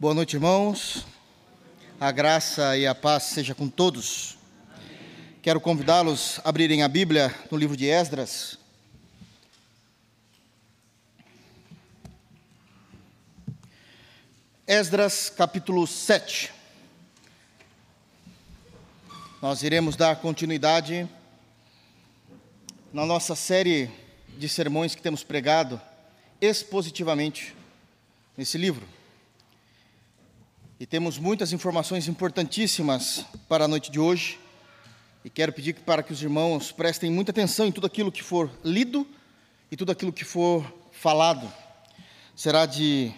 Boa noite, irmãos. A graça e a paz seja com todos. Quero convidá-los a abrirem a Bíblia no livro de Esdras. Esdras, capítulo 7. Nós iremos dar continuidade na nossa série de sermões que temos pregado expositivamente nesse livro. E temos muitas informações importantíssimas para a noite de hoje. E quero pedir para que os irmãos prestem muita atenção em tudo aquilo que for lido e tudo aquilo que for falado. Será de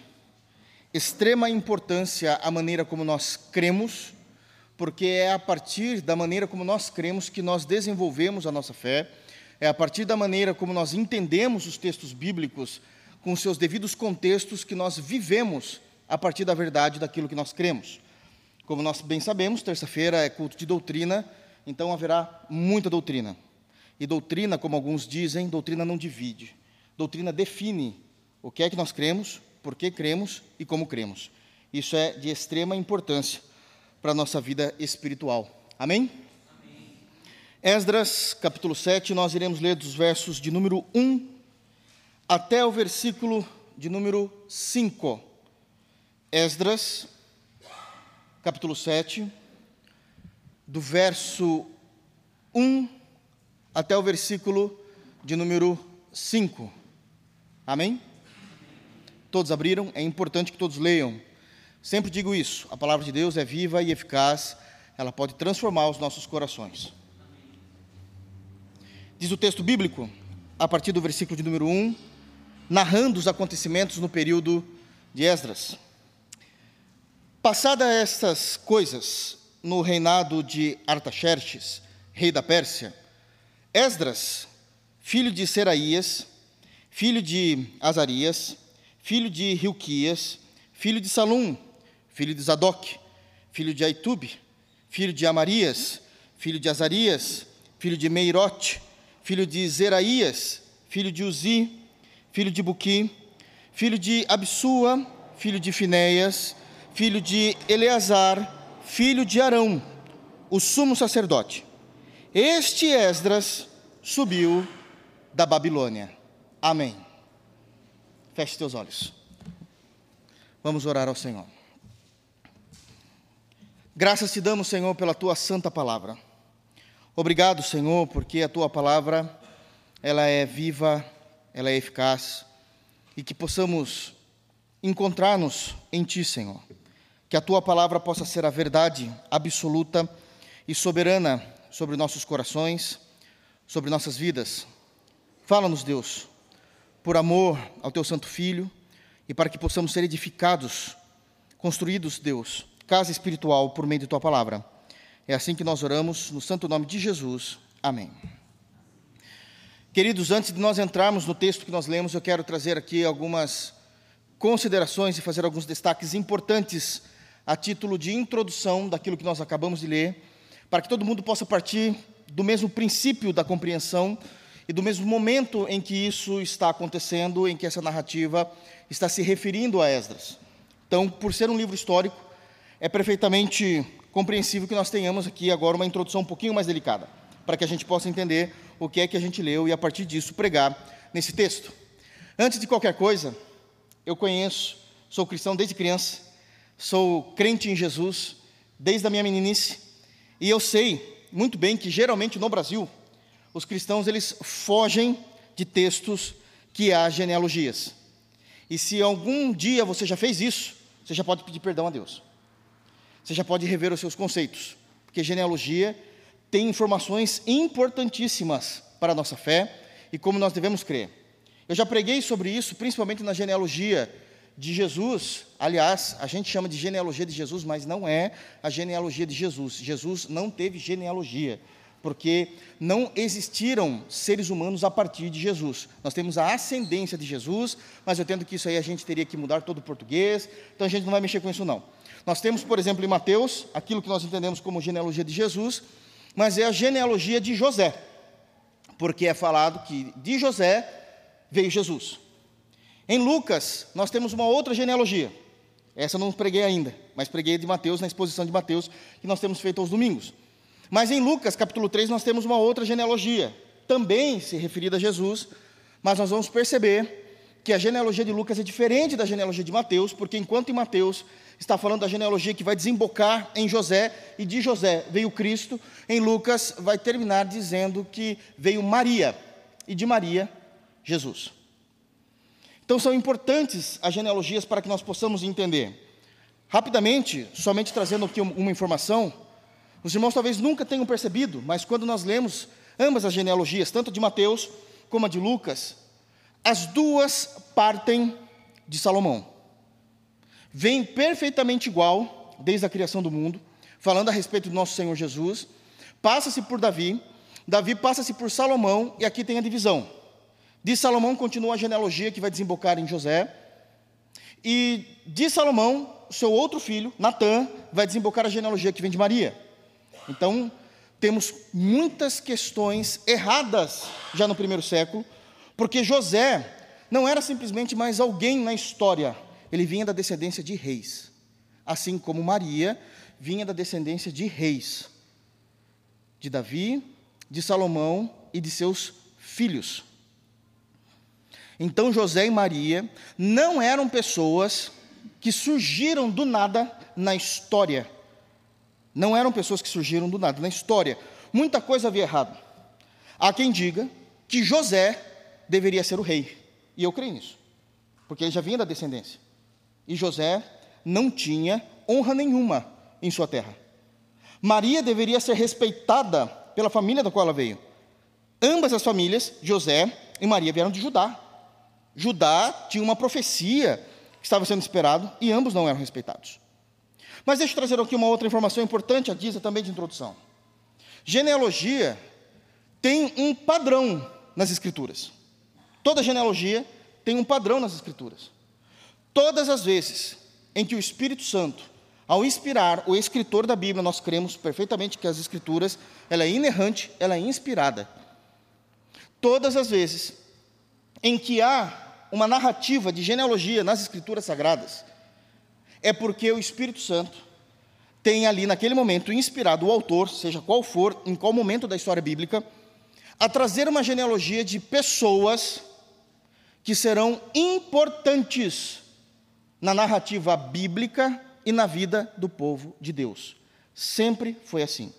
extrema importância a maneira como nós cremos, porque é a partir da maneira como nós cremos que nós desenvolvemos a nossa fé, é a partir da maneira como nós entendemos os textos bíblicos com seus devidos contextos que nós vivemos a partir da verdade daquilo que nós cremos. Como nós bem sabemos, terça-feira é culto de doutrina, então haverá muita doutrina. E doutrina, como alguns dizem, doutrina não divide. Doutrina define o que é que nós cremos, por que cremos e como cremos. Isso é de extrema importância para a nossa vida espiritual. Amém? Amém? Esdras, capítulo 7, nós iremos ler dos versos de número 1 até o versículo de número 5. Esdras, capítulo 7, do verso 1 até o versículo de número 5. Amém? Todos abriram? É importante que todos leiam. Sempre digo isso: a palavra de Deus é viva e eficaz, ela pode transformar os nossos corações. Diz o texto bíblico, a partir do versículo de número 1, narrando os acontecimentos no período de Esdras. Passadas estas coisas, no reinado de Artaxerxes, rei da Pérsia, Esdras, filho de Seraías, filho de Azarias, filho de Hilquias, filho de Salum, filho de Zadok, filho de Aitube, filho de Amarias, filho de Azarias, filho de Meirote, filho de Zeraías, filho de Uzi, filho de Buqui, filho de Absua, filho de Finéias, filho de Eleazar, filho de Arão, o sumo sacerdote. Este Esdras subiu da Babilônia. Amém. Feche teus olhos. Vamos orar ao Senhor. Graças te damos, Senhor, pela tua santa palavra. Obrigado, Senhor, porque a tua palavra ela é viva ela é eficaz e que possamos encontrar-nos em Ti, Senhor. Que a Tua palavra possa ser a verdade absoluta e soberana sobre nossos corações, sobre nossas vidas. Fala-nos, Deus, por amor ao Teu Santo Filho e para que possamos ser edificados, construídos, Deus, casa espiritual por meio de Tua palavra. É assim que nós oramos, no santo nome de Jesus. Amém. Queridos, antes de nós entrarmos no texto que nós lemos, eu quero trazer aqui algumas considerações e fazer alguns destaques importantes a título de introdução daquilo que nós acabamos de ler, para que todo mundo possa partir do mesmo princípio da compreensão e do mesmo momento em que isso está acontecendo, em que essa narrativa está se referindo a Esdras. Então, por ser um livro histórico, é perfeitamente compreensível que nós tenhamos aqui agora uma introdução um pouquinho mais delicada, para que a gente possa entender o que é que a gente leu e, a partir disso, pregar nesse texto. Antes de qualquer coisa, eu conheço, sou cristão desde criança, sou crente em Jesus desde a minha meninice, e eu sei muito bem que, geralmente, no Brasil, os cristãos eles fogem de textos que há genealogias. E se algum dia você já fez isso, você já pode pedir perdão a Deus. Você já pode rever os seus conceitos, porque genealogia tem informações importantíssimas para a nossa fé e como nós devemos crer. Eu já preguei sobre isso, principalmente na genealogia de Jesus. Aliás, a gente chama de genealogia de Jesus, mas não é a genealogia de Jesus. Jesus não teve genealogia, porque não existiram seres humanos a partir de Jesus. Nós temos a ascendência de Jesus, mas eu entendo que isso aí a gente teria que mudar todo o português, então a gente não vai mexer com isso não. Nós temos, por exemplo, em Mateus, aquilo que nós entendemos como genealogia de Jesus, mas é a genealogia de José, porque é falado que de José veio Jesus. Em Lucas, nós temos uma outra genealogia, Essa eu não preguei ainda, mas preguei de Mateus na exposição de Mateus que nós temos feito aos domingos. Mas em Lucas, capítulo 3, nós temos uma outra genealogia, também se referida a Jesus, mas nós vamos perceber que a genealogia de Lucas é diferente da genealogia de Mateus, porque enquanto em Mateus está falando da genealogia que vai desembocar em José, e de José veio Cristo, em Lucas vai terminar dizendo que veio Maria, e de Maria, Jesus. Então são importantes as genealogias para que nós possamos entender. Rapidamente, somente trazendo aqui uma informação, os irmãos talvez nunca tenham percebido, mas quando nós lemos ambas as genealogias, tanto de Mateus como a de Lucas, as duas partem de Salomão. Vem perfeitamente igual, desde a criação do mundo, falando a respeito do nosso Senhor Jesus. Passa-se por Davi, Davi passa-se por Salomão, e aqui tem a divisão. De Salomão continua a genealogia que vai desembocar em José. E de Salomão, seu outro filho, Natã, vai desembocar a genealogia que vem de Maria. Então, temos muitas questões erradas já no primeiro século, porque José não era simplesmente mais alguém na história, ele vinha da descendência de reis. Assim como Maria vinha da descendência de reis, de Davi, de Salomão e de seus filhos. Então José e Maria não eram pessoas que surgiram do nada na história. Não eram pessoas que surgiram do nada na história. Muita coisa havia errado. Há quem diga que José deveria ser o rei. E eu creio nisso, porque ele já vinha da descendência. E José não tinha honra nenhuma em sua terra. Maria deveria ser respeitada pela família da qual ela veio. Ambas as famílias, José e Maria, vieram de Judá. Judá tinha uma profecia que estava sendo esperado e ambos não eram respeitados. Mas deixa eu trazer aqui uma outra informação importante, a Disa também de introdução. Genealogia tem um padrão nas Escrituras. Toda genealogia tem um padrão nas Escrituras. Todas as vezes em que o Espírito Santo, ao inspirar o escritor da Bíblia, nós cremos perfeitamente que as Escrituras, ela é inerrante, ela é inspirada. Todas as vezes em que há uma narrativa de genealogia nas Escrituras Sagradas, é porque o Espírito Santo tem ali, naquele momento, inspirado o autor, seja qual for, em qual momento da história bíblica, a trazer uma genealogia de pessoas que serão importantes na narrativa bíblica e na vida do povo de Deus. Sempre foi assim.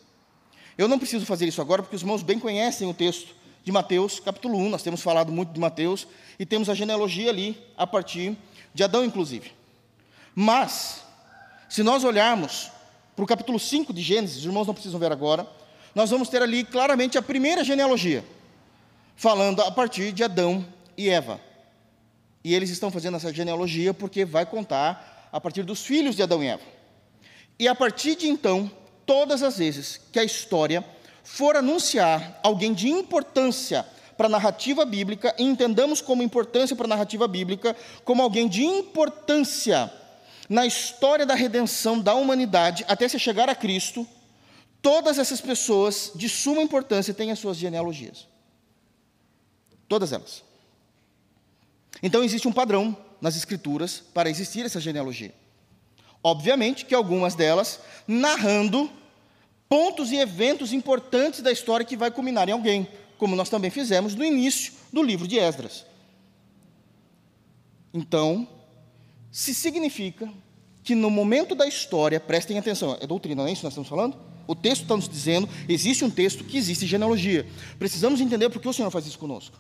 Eu não preciso fazer isso agora, porque os irmãos bem conhecem o texto de Mateus, capítulo 1. Nós temos falado muito de Mateus e temos a genealogia ali, a partir de Adão, inclusive. Mas, se nós olharmos para o capítulo 5 de Gênesis, os irmãos não precisam ver agora, nós vamos ter ali claramente a primeira genealogia, falando a partir de Adão e Eva. E eles estão fazendo essa genealogia porque vai contar a partir dos filhos de Adão e Eva. E a partir de então, todas as vezes que a história for anunciar alguém de importância para a narrativa bíblica, e entendamos como importância para a narrativa bíblica, como alguém de importância na história da redenção da humanidade até se chegar a Cristo, todas essas pessoas de suma importância têm as suas genealogias. Todas elas. Então existe um padrão nas escrituras para existir essa genealogia. Obviamente que algumas delas narrando pontos e eventos importantes da história que vai culminar em alguém, como nós também fizemos no início do livro de Esdras. Então, se significa que no momento da história, prestem atenção, é doutrina, não é isso que nós estamos falando? O texto está nos dizendo, existe um texto que existe genealogia. Precisamos entender por que o Senhor faz isso conosco.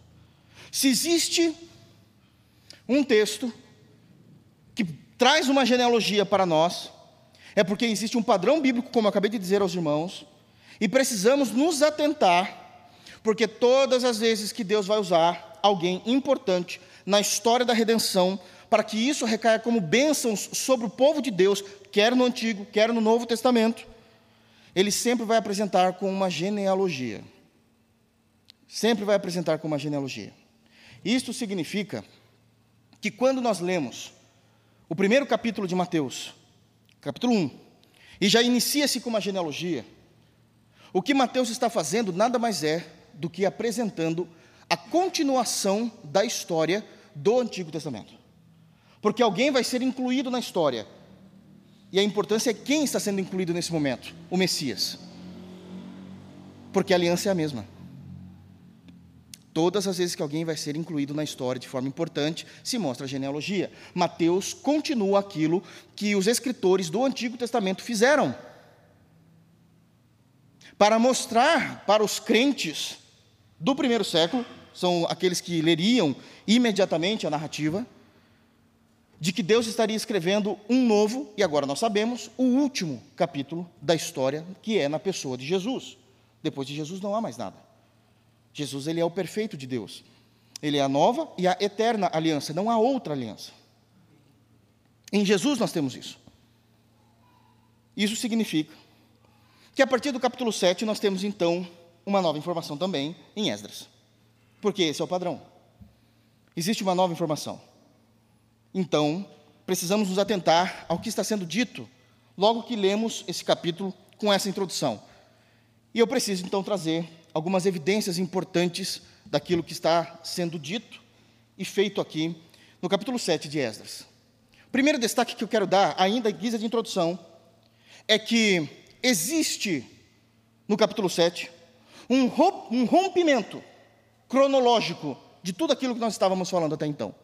Se existe um texto que traz uma genealogia para nós, é porque existe um padrão bíblico, como eu acabei de dizer aos irmãos, e precisamos nos atentar, porque todas as vezes que Deus vai usar alguém importante na história da redenção, para que isso recaia como bênçãos sobre o povo de Deus, quer no Antigo, quer no Novo Testamento, ele sempre vai apresentar com uma genealogia. Sempre vai apresentar com uma genealogia. Isto significa que quando nós lemos o primeiro capítulo de Mateus, capítulo 1, e já inicia-se com uma genealogia, o que Mateus está fazendo nada mais é do que apresentando a continuação da história do Antigo Testamento. Porque alguém vai ser incluído na história, E a importância é quem está sendo incluído nesse momento: o Messias. Porque a aliança é a mesma. Todas as vezes que alguém vai ser incluído na história de forma importante, se mostra a genealogia. Mateus continua aquilo que os escritores do Antigo Testamento fizeram. Para mostrar para os crentes do primeiro século, são aqueles que leriam imediatamente a narrativa, de que Deus estaria escrevendo um novo, e agora nós sabemos, o último capítulo da história, que é na pessoa de Jesus. Depois de Jesus não há mais nada. Jesus ele é o perfeito de Deus. Ele é a nova e a eterna aliança, não há outra aliança. Em Jesus nós temos isso. Isso significa que a partir do capítulo 7 nós temos então uma nova informação também em Esdras. Porque esse é o padrão. Existe uma nova informação. Então, precisamos nos atentar ao que está sendo dito logo que lemos esse capítulo com essa introdução. E eu preciso então trazer algumas evidências importantes daquilo que está sendo dito e feito aqui no capítulo 7 de Esdras. O primeiro destaque que eu quero dar, ainda em guisa de introdução, é que existe no capítulo 7 um rompimento cronológico de tudo aquilo que nós estávamos falando até então.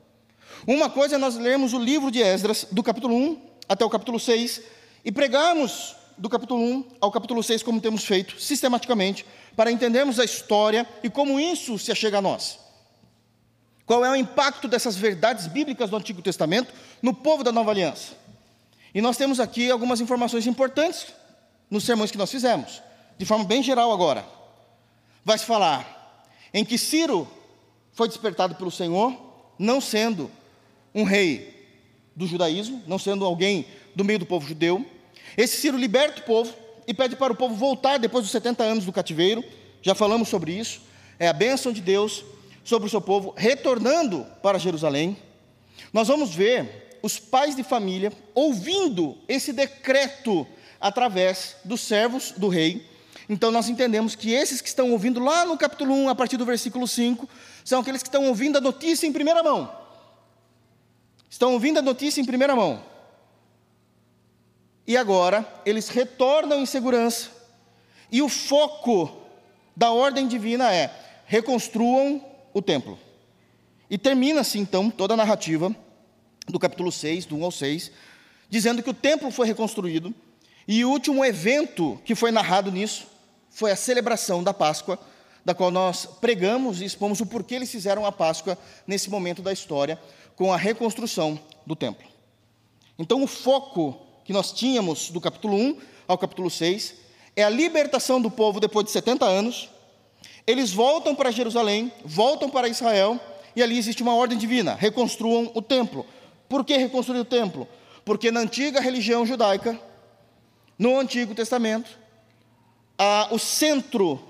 Uma coisa é nós lermos o livro de Esdras, do capítulo 1 até o capítulo 6, e pregarmos do capítulo 1 ao capítulo 6, como temos feito sistematicamente, para entendermos a história e como isso se achega a nós. Qual é o impacto dessas verdades bíblicas do Antigo Testamento no povo da Nova Aliança? E nós temos aqui algumas informações importantes nos sermões que nós fizemos, de forma bem geral agora. Vai se falar em que Ciro foi despertado pelo Senhor, não sendo um rei do judaísmo, não sendo alguém do meio do povo judeu. Esse Ciro liberta o povo e pede para o povo voltar depois dos 70 anos do cativeiro. Já falamos sobre isso. É a bênção de Deus sobre o seu povo retornando para Jerusalém. Nós vamos ver os pais de família ouvindo esse decreto através dos servos do rei. Então nós entendemos que esses que estão ouvindo lá no capítulo 1, a partir do versículo 5, são aqueles que estão ouvindo a notícia em primeira mão. Estão ouvindo a notícia em primeira mão. E agora eles retornam em segurança. E o foco da ordem divina é: reconstruam o templo. E termina-se então toda a narrativa do capítulo 6, do 1 ao 6, dizendo que o templo foi reconstruído. E o último evento que foi narrado nisso foi a celebração da Páscoa, da qual nós pregamos e expomos o porquê eles fizeram a Páscoa nesse momento da história, com a reconstrução do templo. Então, o foco que nós tínhamos do capítulo 1 ao capítulo 6 é a libertação do povo depois de 70 anos. Eles voltam para Jerusalém, voltam para Israel, e ali existe uma ordem divina: reconstruam o templo. Por que reconstruir o templo? Porque na antiga religião judaica, no Antigo Testamento, a, o centro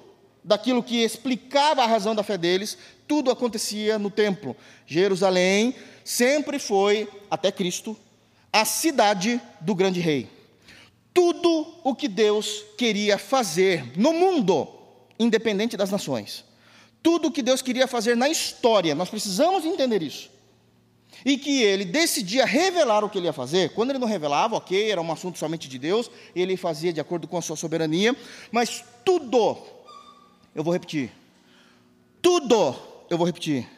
daquilo que explicava a razão da fé deles, tudo acontecia no templo. Jerusalém sempre foi, até Cristo, a cidade do grande rei. Tudo o que Deus queria fazer no mundo, independente das nações, tudo o que Deus queria fazer na história, nós precisamos entender isso. E que ele decidia revelar o que ele ia fazer. Quando ele não revelava, ok, era um assunto somente de Deus, ele fazia de acordo com a sua soberania, mas tudo, eu vou repetir, tudo, eu vou repetir,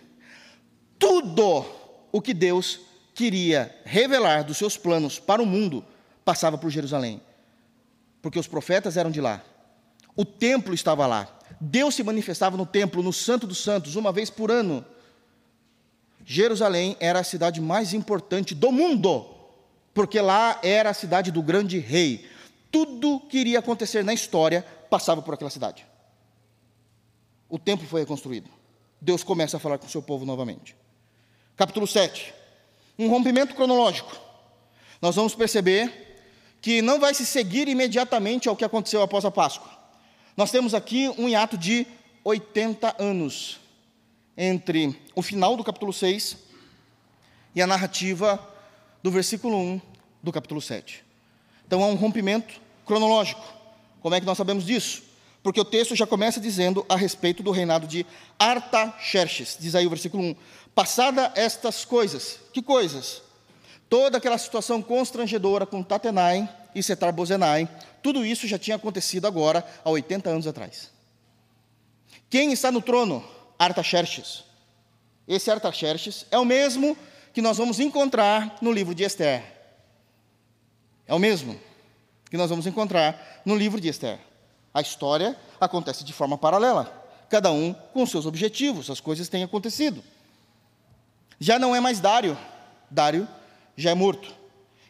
tudo o que Deus queria revelar dos seus planos para o mundo passava por Jerusalém, porque os profetas eram de lá, o templo estava lá, Deus se manifestava no templo, no Santo dos Santos, uma vez por ano. Jerusalém era a cidade mais importante do mundo, porque lá era a cidade do grande rei. Tudo que iria acontecer na história passava por aquela cidade. O templo foi reconstruído. Deus começa a falar com o seu povo novamente. Capítulo 7. Um rompimento cronológico. Nós vamos perceber que não vai se seguir imediatamente ao que aconteceu após a Páscoa. Nós temos aqui um hiato de 80 anos entre o final do capítulo 6 e a narrativa do versículo 1 do capítulo 7. Então há um rompimento cronológico. Como é que nós sabemos disso? Porque o texto já começa dizendo a respeito do reinado de Artaxerxes, diz aí o versículo 1. Passada estas coisas, que coisas? toda aquela situação constrangedora com Tatenai e Setar Bozenai, tudo isso já tinha acontecido agora há 80 anos atrás. Quem está no trono? Artaxerxes. Esse Artaxerxes é o mesmo que nós vamos encontrar no livro de Esther. É o mesmo que nós vamos encontrar no livro de Esther. A história acontece de forma paralela, cada um com seus objetivos, as coisas têm acontecido. Já não é mais Dário, Dário já é morto.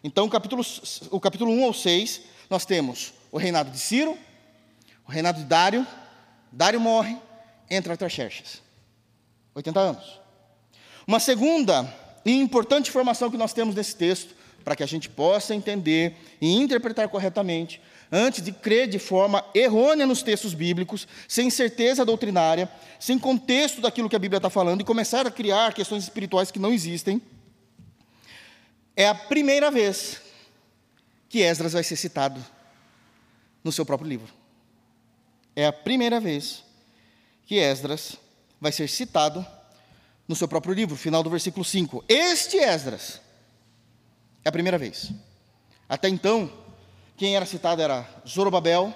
Então, o capítulo, o capítulo 1 ao 6, nós temos o reinado de Ciro, o reinado de Dário, Dário morre, entra Artaxerxes. 80 anos. Uma segunda e importante informação que nós temos nesse texto para que a gente possa entender e interpretar corretamente, antes de crer de forma errônea nos textos bíblicos, sem certeza doutrinária, sem contexto daquilo que a Bíblia está falando e começar a criar questões espirituais que não existem, é a primeira vez que Esdras vai ser citado no seu próprio livro. É a primeira vez que Esdras vai ser citado no seu próprio livro, final do versículo 5. Este Esdras é a primeira vez. Até então, quem era citado era Zorobabel,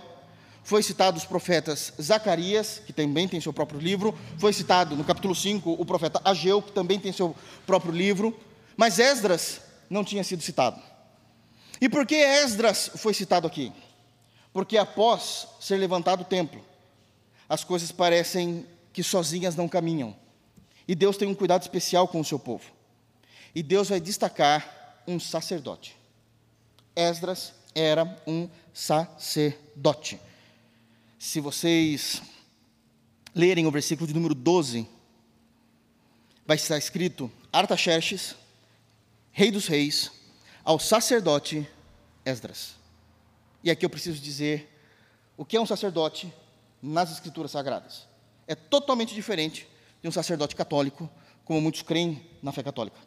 foi citado os profetas Zacarias, que também tem seu próprio livro, foi citado no capítulo 5 o profeta Ageu, que também tem seu próprio livro, mas Esdras não tinha sido citado. E por que Esdras foi citado aqui? Porque após ser levantado o templo, as coisas parecem que sozinhas não caminham. E Deus tem um cuidado especial com o seu povo. E Deus vai destacar um sacerdote. Esdras era um sacerdote. Se vocês lerem o versículo de número 12, vai estar escrito: Artaxerxes, rei dos reis, ao sacerdote Esdras. E aqui eu preciso dizer o que é um sacerdote nas escrituras sagradas. É totalmente diferente de um sacerdote católico, como muitos creem na fé católica.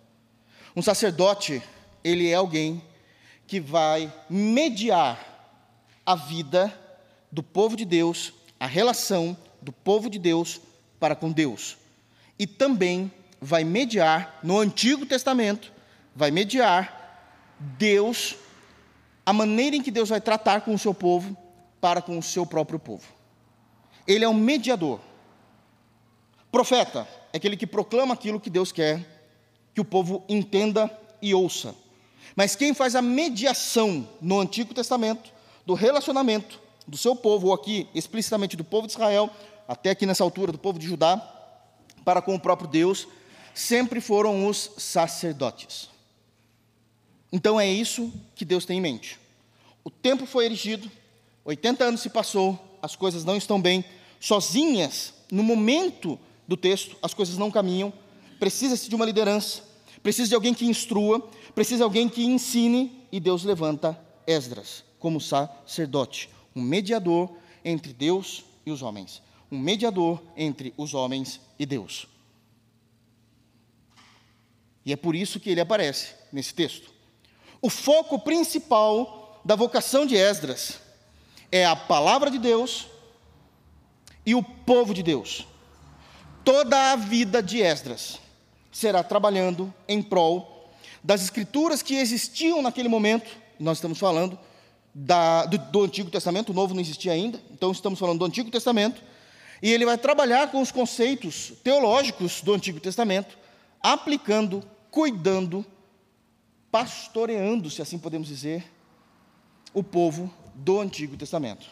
Um sacerdote ele é alguém que vai mediar a vida do povo de Deus, a relação do povo de Deus para com Deus. E também vai mediar no Antigo Testamento, vai mediar Deus, a maneira em que Deus vai tratar com o seu povo para com o seu próprio povo. Ele é um mediador. Profeta é aquele que proclama aquilo que Deus quer que o povo entenda e ouça. Mas quem faz a mediação no Antigo Testamento do relacionamento do seu povo, ou aqui explicitamente do povo de Israel, até aqui nessa altura do povo de Judá, para com o próprio Deus, sempre foram os sacerdotes. Então é isso que Deus tem em mente. O templo foi erigido, 80 anos se passou, as coisas não estão bem, sozinhas, no momento do texto, as coisas não caminham, precisa-se de uma liderança, precisa de alguém que instrua, precisa de alguém que ensine, e Deus levanta Esdras como sacerdote, um mediador entre Deus e os homens, um mediador entre os homens e Deus. E é por isso que ele aparece nesse texto. O foco principal da vocação de Esdras é a palavra de Deus e o povo de Deus. Toda a vida de Esdras será trabalhando em prol das escrituras que existiam naquele momento, nós estamos falando da, do, do Antigo Testamento, o Novo não existia ainda, então estamos falando do Antigo Testamento, e ele vai trabalhar com os conceitos teológicos do Antigo Testamento, aplicando, cuidando, pastoreando, se assim podemos dizer, o povo do Antigo Testamento.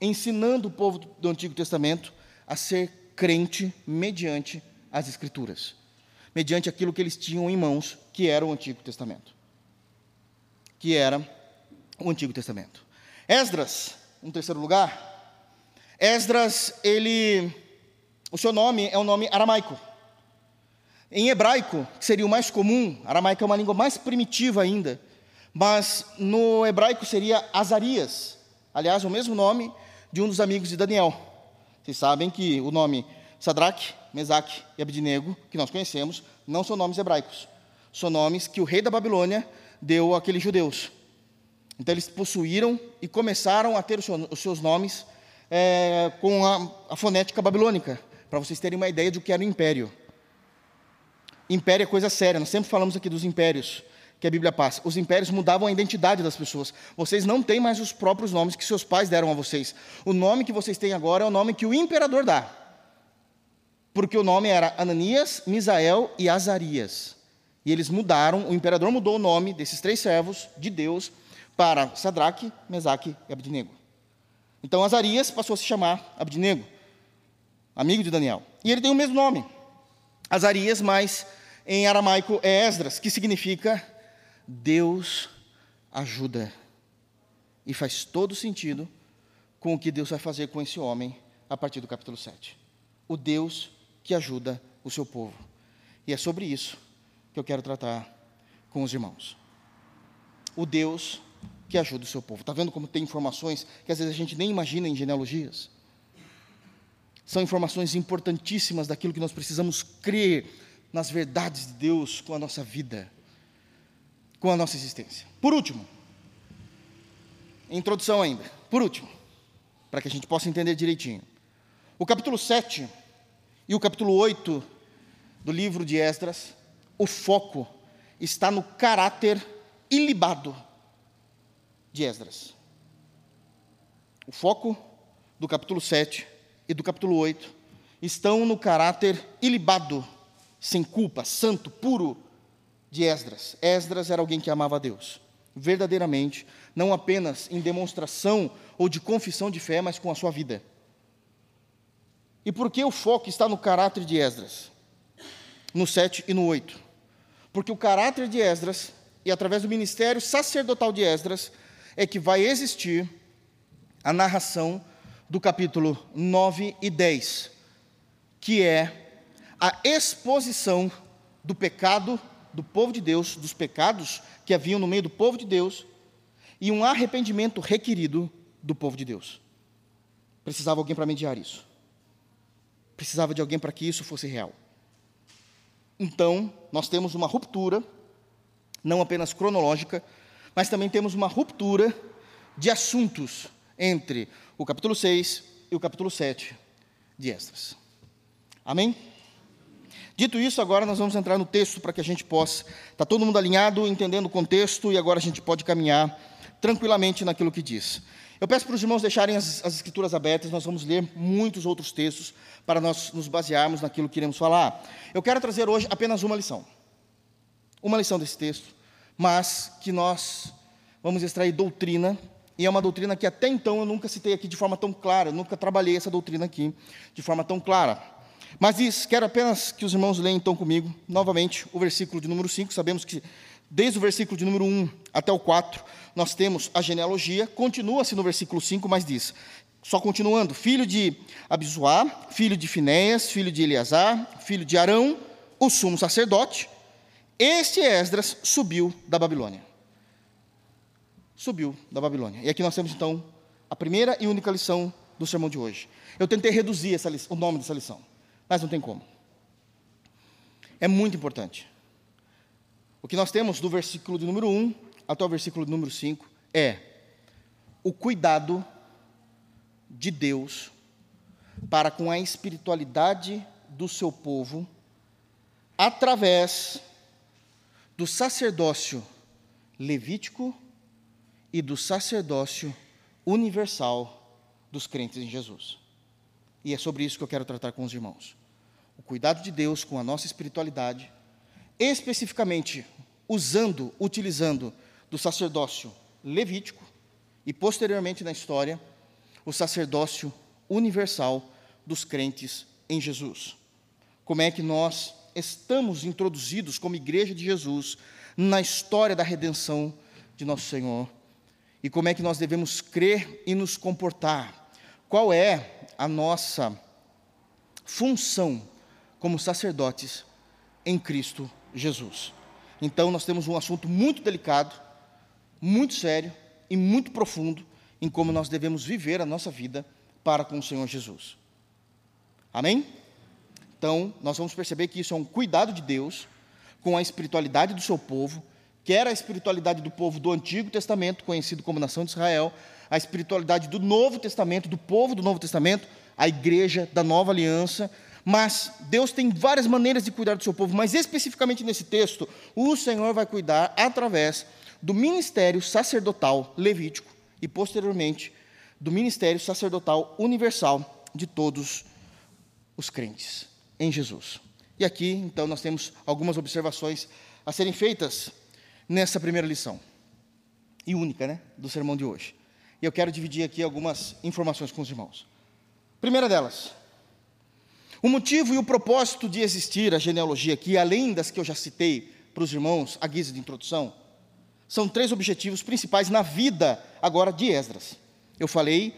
Ensinando o povo do Antigo Testamento a ser crente mediante as Escrituras mediante aquilo que eles tinham em mãos, que era o Antigo Testamento. Que era o Antigo Testamento. Esdras, em terceiro lugar, Esdras, ele, o seu nome é um nome aramaico. Em hebraico, seria o mais comum, aramaico é uma língua mais primitiva ainda, mas no hebraico seria Azarias, aliás, o mesmo nome de um dos amigos de Daniel. Vocês sabem que o nome Sadraque, Mesaque e Abednego, que nós conhecemos, não são nomes hebraicos. São nomes que o rei da Babilônia deu àqueles judeus. Então eles possuíram e começaram a ter os seus nomes é, com a, a fonética babilônica, para vocês terem uma ideia de o que era o império. Império é coisa séria, nós sempre falamos aqui dos impérios. que a Bíblia passa. Os impérios mudavam a identidade das pessoas. Vocês não têm mais os próprios nomes que seus pais deram a vocês. O nome que vocês têm agora é o nome que o imperador dá. Porque o nome era Ananias, Misael e Azarias. E eles mudaram, o imperador mudou o nome desses três servos de Deus para Sadraque, Mesaque e Abdinego. Então Azarias passou a se chamar Abdinego, amigo de Daniel. E ele tem o mesmo nome, Azarias, mas em aramaico é Esdras, que significa Deus ajuda. E faz todo sentido com o que Deus vai fazer com esse homem a partir do capítulo 7. O Deus que ajuda o seu povo. E é sobre isso que eu quero tratar com os irmãos. O Deus que ajuda o seu povo. Está vendo como tem informações que às vezes a gente nem imagina em genealogias? São informações importantíssimas daquilo que nós precisamos crer nas verdades de Deus com a nossa vida com a nossa existência. Por último, introdução ainda, por último, para que a gente possa entender direitinho. O capítulo 7 e o capítulo 8 do livro de Esdras, o foco está no caráter ilibado de Esdras. O foco do capítulo 7 e do capítulo 8 estão no caráter ilibado, sem culpa, santo, puro de Esdras. Esdras era alguém que amava a Deus, verdadeiramente, não apenas em demonstração ou de confissão de fé, mas com a sua vida. E por que o foco está no caráter de Esdras? No 7 e no 8. Porque o caráter de Esdras, e através do ministério sacerdotal de Esdras, é que vai existir a narração do capítulo 9 e 10, que é a exposição do pecado do povo de Deus, dos pecados que haviam no meio do povo de Deus, e um arrependimento requerido do povo de Deus. Precisava alguém para mediar isso. Precisava de alguém para que isso fosse real. Então, nós temos uma ruptura, não apenas cronológica, mas também temos uma ruptura de assuntos entre o capítulo 6 e o capítulo 7 de Esdras. Amém? Dito isso, agora nós vamos entrar no texto para que a gente possa. Está todo mundo alinhado, entendendo o contexto, e agora a gente pode caminhar tranquilamente naquilo que diz. Eu peço para os irmãos deixarem as, as escrituras abertas, nós vamos ler muitos outros textos para nós nos basearmos naquilo que iremos falar. Eu quero trazer hoje apenas uma lição. Uma lição desse texto, mas que nós vamos extrair doutrina, e é uma doutrina que até então eu nunca citei aqui de forma tão clara, eu nunca trabalhei essa doutrina aqui de forma tão clara. Mas diz, quero apenas que os irmãos leiam então comigo, novamente, o versículo de número 5. Sabemos que desde o versículo de número 1 até o 4, nós temos a genealogia, continua-se no versículo 5, mas diz, só continuando, filho de Abisuá, filho de Finéias, filho de Eleazar, filho de Arão, o sumo sacerdote, este Esdras subiu da Babilônia. Subiu da Babilônia. E aqui nós temos então a primeira e única lição do sermão de hoje. Eu tentei reduzir essa, o nome dessa lição mas não tem como. É muito importante. O que nós temos do versículo de número 1 até o versículo de número 5 é o cuidado de Deus para com a espiritualidade do seu povo através do sacerdócio levítico e do sacerdócio universal dos crentes em Jesus. E é sobre isso que eu quero tratar com os irmãos. O cuidado de Deus com a nossa espiritualidade, especificamente usando, utilizando do sacerdócio levítico e posteriormente na história, o sacerdócio universal dos crentes em Jesus. Como é que nós estamos introduzidos como igreja de Jesus na história da redenção de nosso Senhor e como é que nós devemos crer e nos comportar. Qual é a nossa função como sacerdotes em Cristo Jesus. Então, nós temos um assunto muito delicado, muito sério e muito profundo em como nós devemos viver a nossa vida para com o Senhor Jesus. Amém? Então, nós vamos perceber que isso é um cuidado de Deus com a espiritualidade do seu povo, que era a espiritualidade do povo do Antigo Testamento, conhecido como nação de Israel, a espiritualidade do Novo Testamento, do povo do Novo Testamento, a igreja da nova aliança, Mas Deus tem várias maneiras de cuidar do seu povo, mas especificamente nesse texto, o Senhor vai cuidar através do ministério sacerdotal levítico e posteriormente do ministério sacerdotal universal de todos os crentes em Jesus. E aqui, então, nós temos algumas observações a serem feitas nessa primeira lição, e única, né, do sermão de hoje. E eu quero dividir aqui algumas informações com os irmãos. Primeira delas, o motivo e o propósito de existir a genealogia aqui, além das que eu já citei para os irmãos, a guisa de introdução, são três objetivos principais na vida agora de Esdras. Eu falei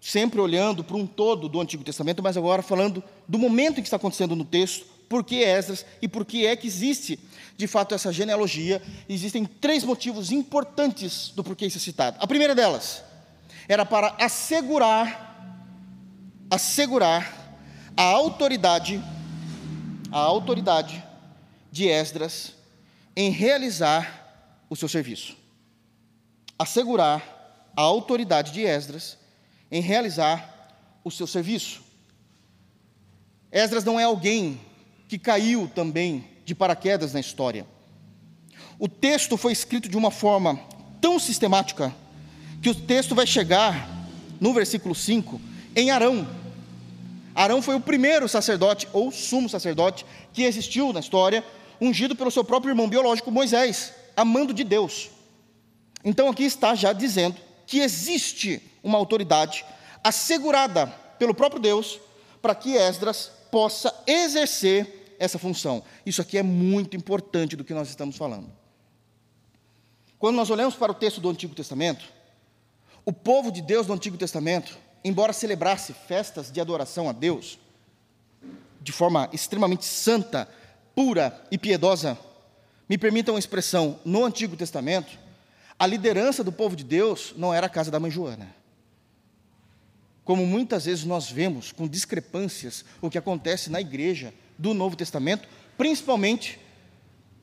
sempre olhando para um todo do Antigo Testamento, mas agora falando do momento em que está acontecendo no texto, por que Esdras e por que é que existe, de fato, essa genealogia. Existem três motivos importantes do porquê isso é citado. A primeira delas era para assegurar, assegurar a autoridade, a autoridade de Esdras em realizar o seu serviço. Assegurar a autoridade de Esdras em realizar o seu serviço. Esdras não é alguém que caiu também de paraquedas na história. O texto foi escrito de uma forma tão sistemática que o texto vai chegar no versículo 5 em Arão. Arão foi o primeiro sacerdote ou sumo sacerdote que existiu na história, ungido pelo seu próprio irmão biológico Moisés amando de Deus. Então aqui está já dizendo que existe uma autoridade assegurada pelo próprio Deus para que Esdras possa exercer essa função. Isso aqui é muito importante do que nós estamos falando. Quando nós olhamos para o texto do Antigo Testamento, o povo de Deus do Antigo Testamento, embora celebrasse festas de adoração a Deus, de forma extremamente santa, pura e piedosa, me permitam uma expressão, no Antigo Testamento, a liderança do povo de Deus não era a casa da mãe Joana. Como muitas vezes nós vemos com discrepâncias o que acontece na igreja do Novo Testamento, principalmente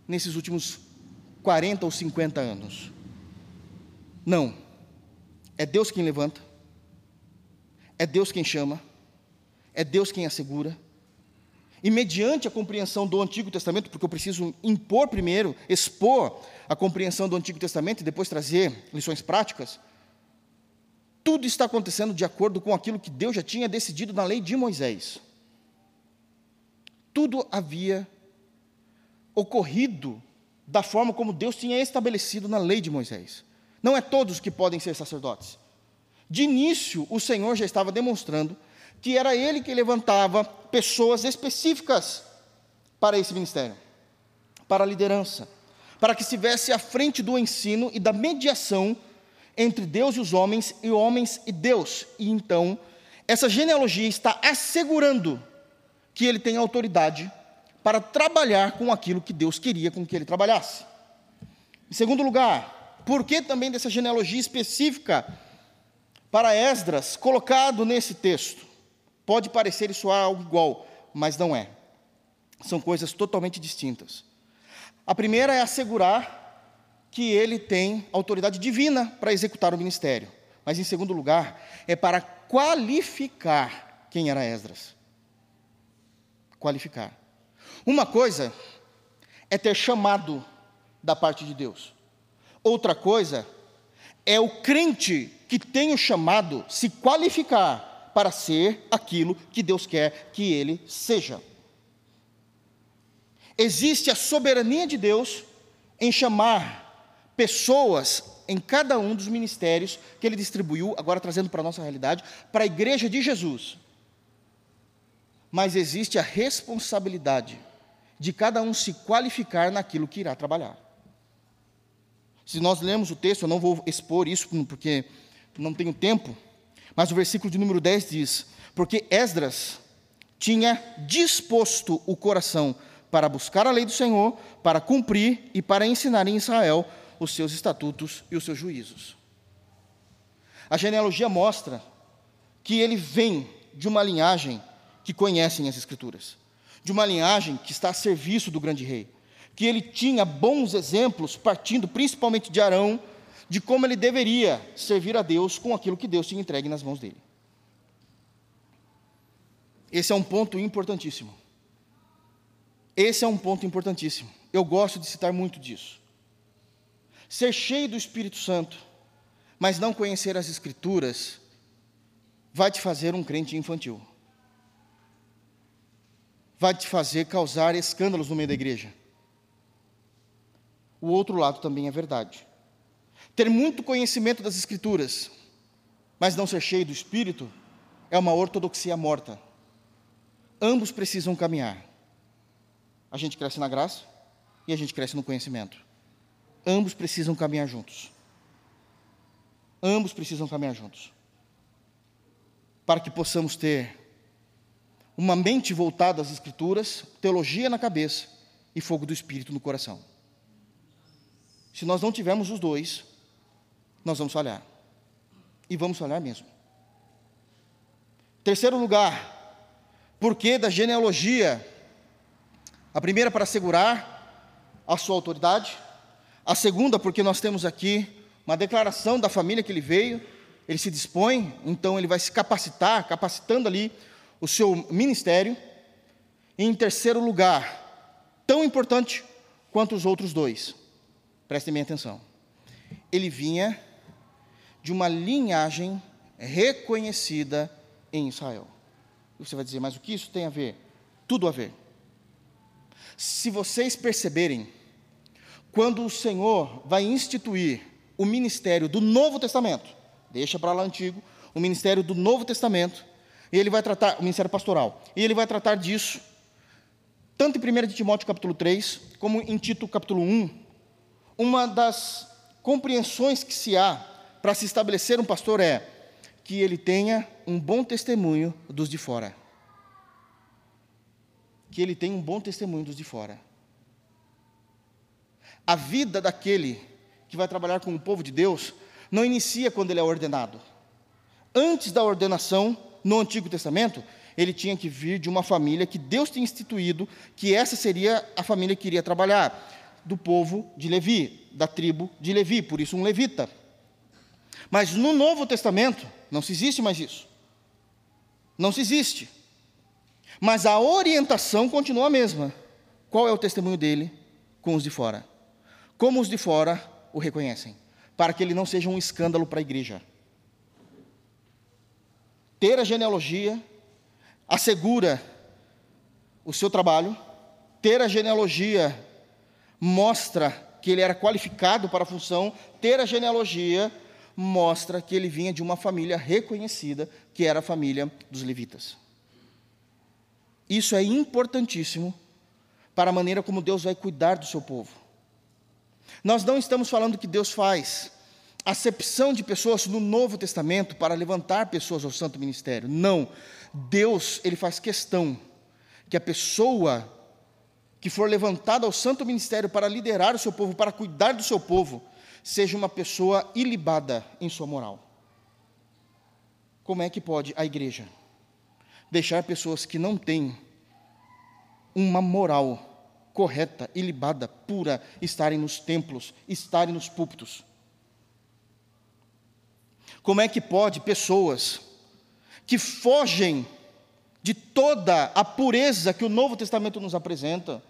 nesses últimos 40 ou 50 anos. Não. É Deus quem levanta, é Deus quem chama, é Deus quem assegura, e mediante a compreensão do Antigo Testamento, porque eu preciso impor primeiro, expor a compreensão do Antigo Testamento e depois trazer lições práticas, tudo está acontecendo de acordo com aquilo que Deus já tinha decidido na lei de Moisés. Tudo havia ocorrido da forma como Deus tinha estabelecido na lei de Moisés. Não é todos que podem ser sacerdotes. De início, o Senhor já estava demonstrando que era ele que levantava pessoas específicas para esse ministério, para a liderança, para que estivesse à frente do ensino e da mediação entre Deus e os homens e homens e Deus. E então, essa genealogia está assegurando que ele tem autoridade para trabalhar com aquilo que Deus queria com que ele trabalhasse. Em segundo lugar, por que também dessa genealogia específica para Esdras colocado nesse texto? Pode parecer isso algo igual, mas não é. São coisas totalmente distintas. A primeira é assegurar que ele tem autoridade divina para executar o ministério. Mas, em segundo lugar, é para qualificar quem era Esdras. Qualificar. Uma coisa é ter chamado da parte de Deus. Outra coisa é o crente que tem o chamado se qualificar para ser aquilo que Deus quer que ele seja. Existe a soberania de Deus em chamar pessoas em cada um dos ministérios que ele distribuiu, agora trazendo para a nossa realidade, para a igreja de Jesus. Mas existe a responsabilidade de cada um se qualificar naquilo que irá trabalhar. Se nós lemos o texto, eu não vou expor isso porque não tenho tempo, mas o versículo de número 10 diz: Porque Esdras tinha disposto o coração para buscar a lei do Senhor, para cumprir e para ensinar em Israel os seus estatutos e os seus juízos. A genealogia mostra que ele vem de uma linhagem que conhecem as Escrituras, de uma linhagem que está a serviço do grande rei, que ele tinha bons exemplos, partindo principalmente de Arão, de como ele deveria servir a Deus com aquilo que Deus tinha entregue nas mãos dele. Esse é um ponto importantíssimo. Esse é um ponto importantíssimo. Eu gosto de citar muito disso. Ser cheio do Espírito Santo, mas não conhecer as Escrituras, vai te fazer um crente infantil. Vai te fazer causar escândalos no meio da igreja. O outro lado também é verdade. Ter muito conhecimento das Escrituras, mas não ser cheio do Espírito, é uma ortodoxia morta. Ambos precisam caminhar. A gente cresce na graça e a gente cresce no conhecimento. Ambos precisam caminhar juntos. Ambos precisam caminhar juntos. Para que possamos ter uma mente voltada às Escrituras, teologia na cabeça e fogo do Espírito no coração. Se nós não tivermos os dois, nós vamos falhar. E vamos falhar mesmo. Terceiro lugar, porquê da genealogia? A primeira, para assegurar a sua autoridade. A segunda, porque nós temos aqui uma declaração da família que ele veio. Ele se dispõe, então ele vai se capacitar, capacitando ali o seu ministério. E em terceiro lugar, tão importante quanto os outros dois, prestem bem atenção. Ele vinha de uma linhagem reconhecida em Israel. E você vai dizer, mas o que isso tem a ver? Tudo a ver. Se vocês perceberem, quando o Senhor vai instituir o ministério do Novo Testamento, deixa para lá antigo, o ministério do Novo Testamento, e ele vai tratar, o ministério pastoral, e ele vai tratar disso, tanto em 1 de Timóteo capítulo 3, como em Tito capítulo 1, uma das compreensões que se há para se estabelecer um pastor é que ele tenha um bom testemunho dos de fora. Que ele tenha um bom testemunho dos de fora. A vida daquele que vai trabalhar com o povo de Deus não inicia quando ele é ordenado. Antes da ordenação, no Antigo Testamento, ele tinha que vir de uma família que Deus tinha instituído, que essa seria a família que iria trabalhar, do povo de Levi, da tribo de Levi, por isso um levita. Mas no Novo Testamento, não se existe mais isso. Não se existe. Mas a orientação continua a mesma. Qual é o testemunho dele com os de fora? Como os de fora o reconhecem? Para que ele não seja um escândalo para a igreja. Ter a genealogia assegura o seu trabalho, ter a genealogia mostra que ele era qualificado para a função, ter a genealogia mostra que ele vinha de uma família reconhecida, que era a família dos levitas. Isso é importantíssimo para a maneira como Deus vai cuidar do seu povo. Nós não estamos falando que Deus faz acepção de pessoas no Novo Testamento para levantar pessoas ao santo ministério. Não. Deus, ele faz questão que a pessoa que for levantada ao santo ministério para liderar o seu povo, para cuidar do seu povo, seja uma pessoa ilibada em sua moral. Como é que pode a igreja deixar pessoas que não têm uma moral correta, ilibada, pura, estarem nos templos, estarem nos púlpitos? Como é que pode pessoas que fogem de toda a pureza que o Novo Testamento nos apresenta,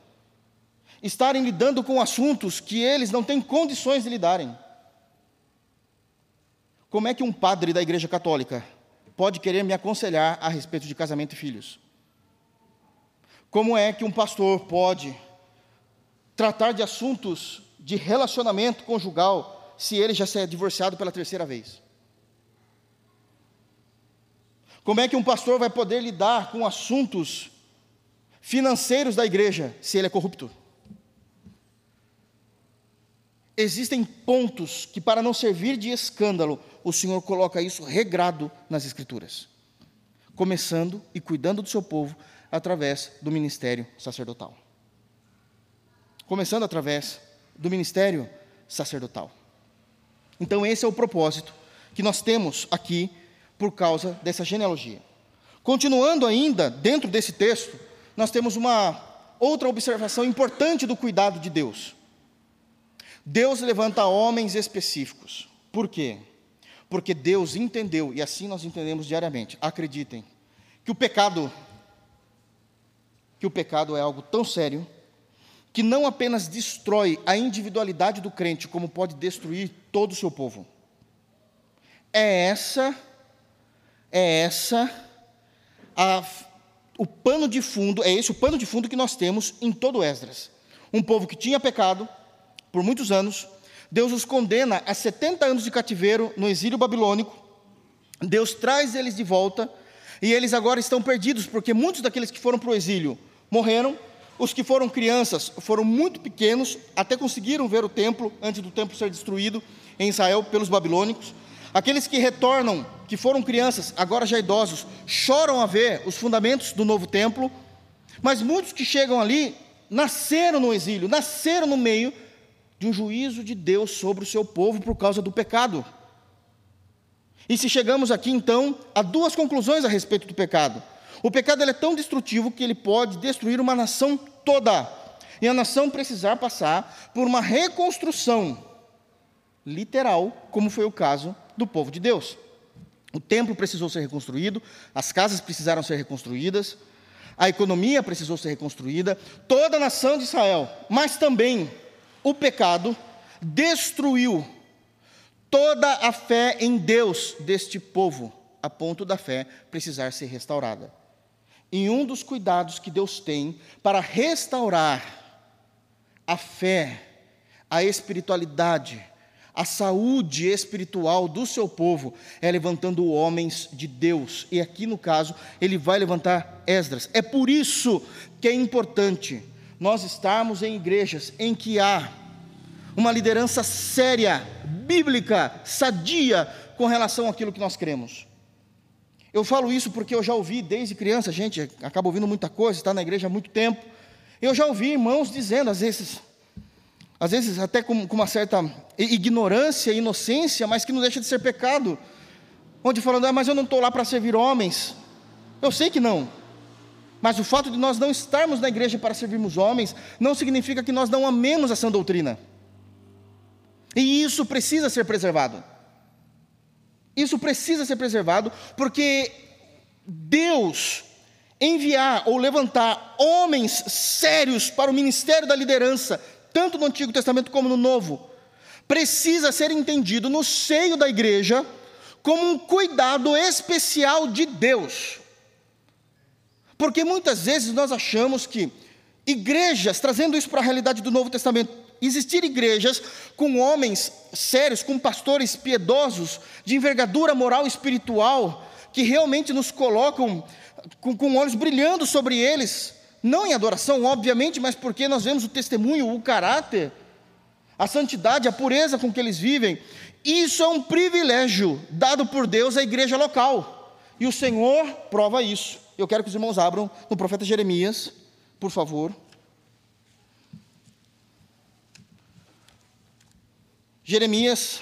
estarem lidando com assuntos que eles não têm condições de lidarem. Como é que um padre da Igreja Católica pode querer me aconselhar a respeito de casamento e filhos? Como é que um pastor pode tratar de assuntos de relacionamento conjugal se ele já se é divorciado pela terceira vez? Como é que um pastor vai poder lidar com assuntos financeiros da igreja se ele é corrupto? Existem pontos que, para não servir de escândalo, o Senhor coloca isso regrado nas Escrituras, começando e cuidando do seu povo através do ministério sacerdotal. Começando através do ministério sacerdotal. Então, esse é o propósito que nós temos aqui por causa dessa genealogia. Continuando ainda dentro desse texto, nós temos uma outra observação importante do cuidado de Deus. Deus levanta homens específicos. Por quê? Porque Deus entendeu, e assim nós entendemos diariamente, acreditem, que o pecado que o pecado é algo tão sério que não apenas destrói a individualidade do crente, como pode destruir todo o seu povo. É essa, é essa a, o pano de fundo, é esse o pano de fundo que nós temos em todo Esdras. Um povo que tinha pecado por muitos anos, Deus os condena a 70 anos de cativeiro no exílio babilônico, Deus traz eles de volta, e eles agora estão perdidos, porque muitos daqueles que foram para o exílio morreram, os que foram crianças foram muito pequenos, até conseguiram ver o templo antes do templo ser destruído em Israel pelos babilônicos. Aqueles que retornam, que foram crianças, agora já idosos, choram a ver os fundamentos do novo templo, mas muitos que chegam ali nasceram no exílio, nasceram no meio de um juízo de Deus sobre o seu povo por causa do pecado. E se chegamos aqui então a duas conclusões a respeito do pecado. O pecado é tão destrutivo que ele pode destruir uma nação toda. E a nação precisar passar por uma reconstrução literal, como foi o caso do povo de Deus. O templo precisou ser reconstruído, as casas precisaram ser reconstruídas, a economia precisou ser reconstruída, toda a nação de Israel, mas também o pecado destruiu toda a fé em Deus deste povo, a ponto da fé precisar ser restaurada em um dos cuidados que Deus tem para restaurar a fé, a espiritualidade, a saúde espiritual do seu povo é levantando homens de Deus. E aqui no caso, ele vai levantar Esdras. É por isso que é importante nós estarmos em igrejas em que há uma liderança séria, bíblica, sadia com relação àquilo que nós cremos. Eu falo isso porque eu já ouvi desde criança, gente, acaba ouvindo muita coisa, está na igreja há muito tempo. Eu já ouvi irmãos dizendo, às vezes, às vezes até com, com uma certa ignorância, inocência, mas que não deixa de ser pecado, onde falando, ah, mas eu não estou lá para servir homens. Eu sei que não. Mas o fato de nós não estarmos na igreja para servirmos homens, não significa que nós não amemos essa doutrina. E isso precisa ser preservado. Isso precisa ser preservado, porque Deus enviar ou levantar homens sérios para o ministério da liderança, tanto no Antigo Testamento como no Novo, precisa ser entendido no seio da igreja como um cuidado especial de Deus. Porque muitas vezes nós achamos que igrejas, trazendo isso para a realidade do Novo Testamento, existir igrejas com homens sérios, com pastores piedosos, de envergadura moral e espiritual, que realmente nos colocam com, com olhos brilhando sobre eles, não em adoração, obviamente, mas porque nós vemos o testemunho, o caráter, a santidade, a pureza com que eles vivem. Isso é um privilégio dado por Deus à igreja local. E o Senhor prova isso. Eu quero que os irmãos abram no profeta Jeremias, por favor. Jeremias,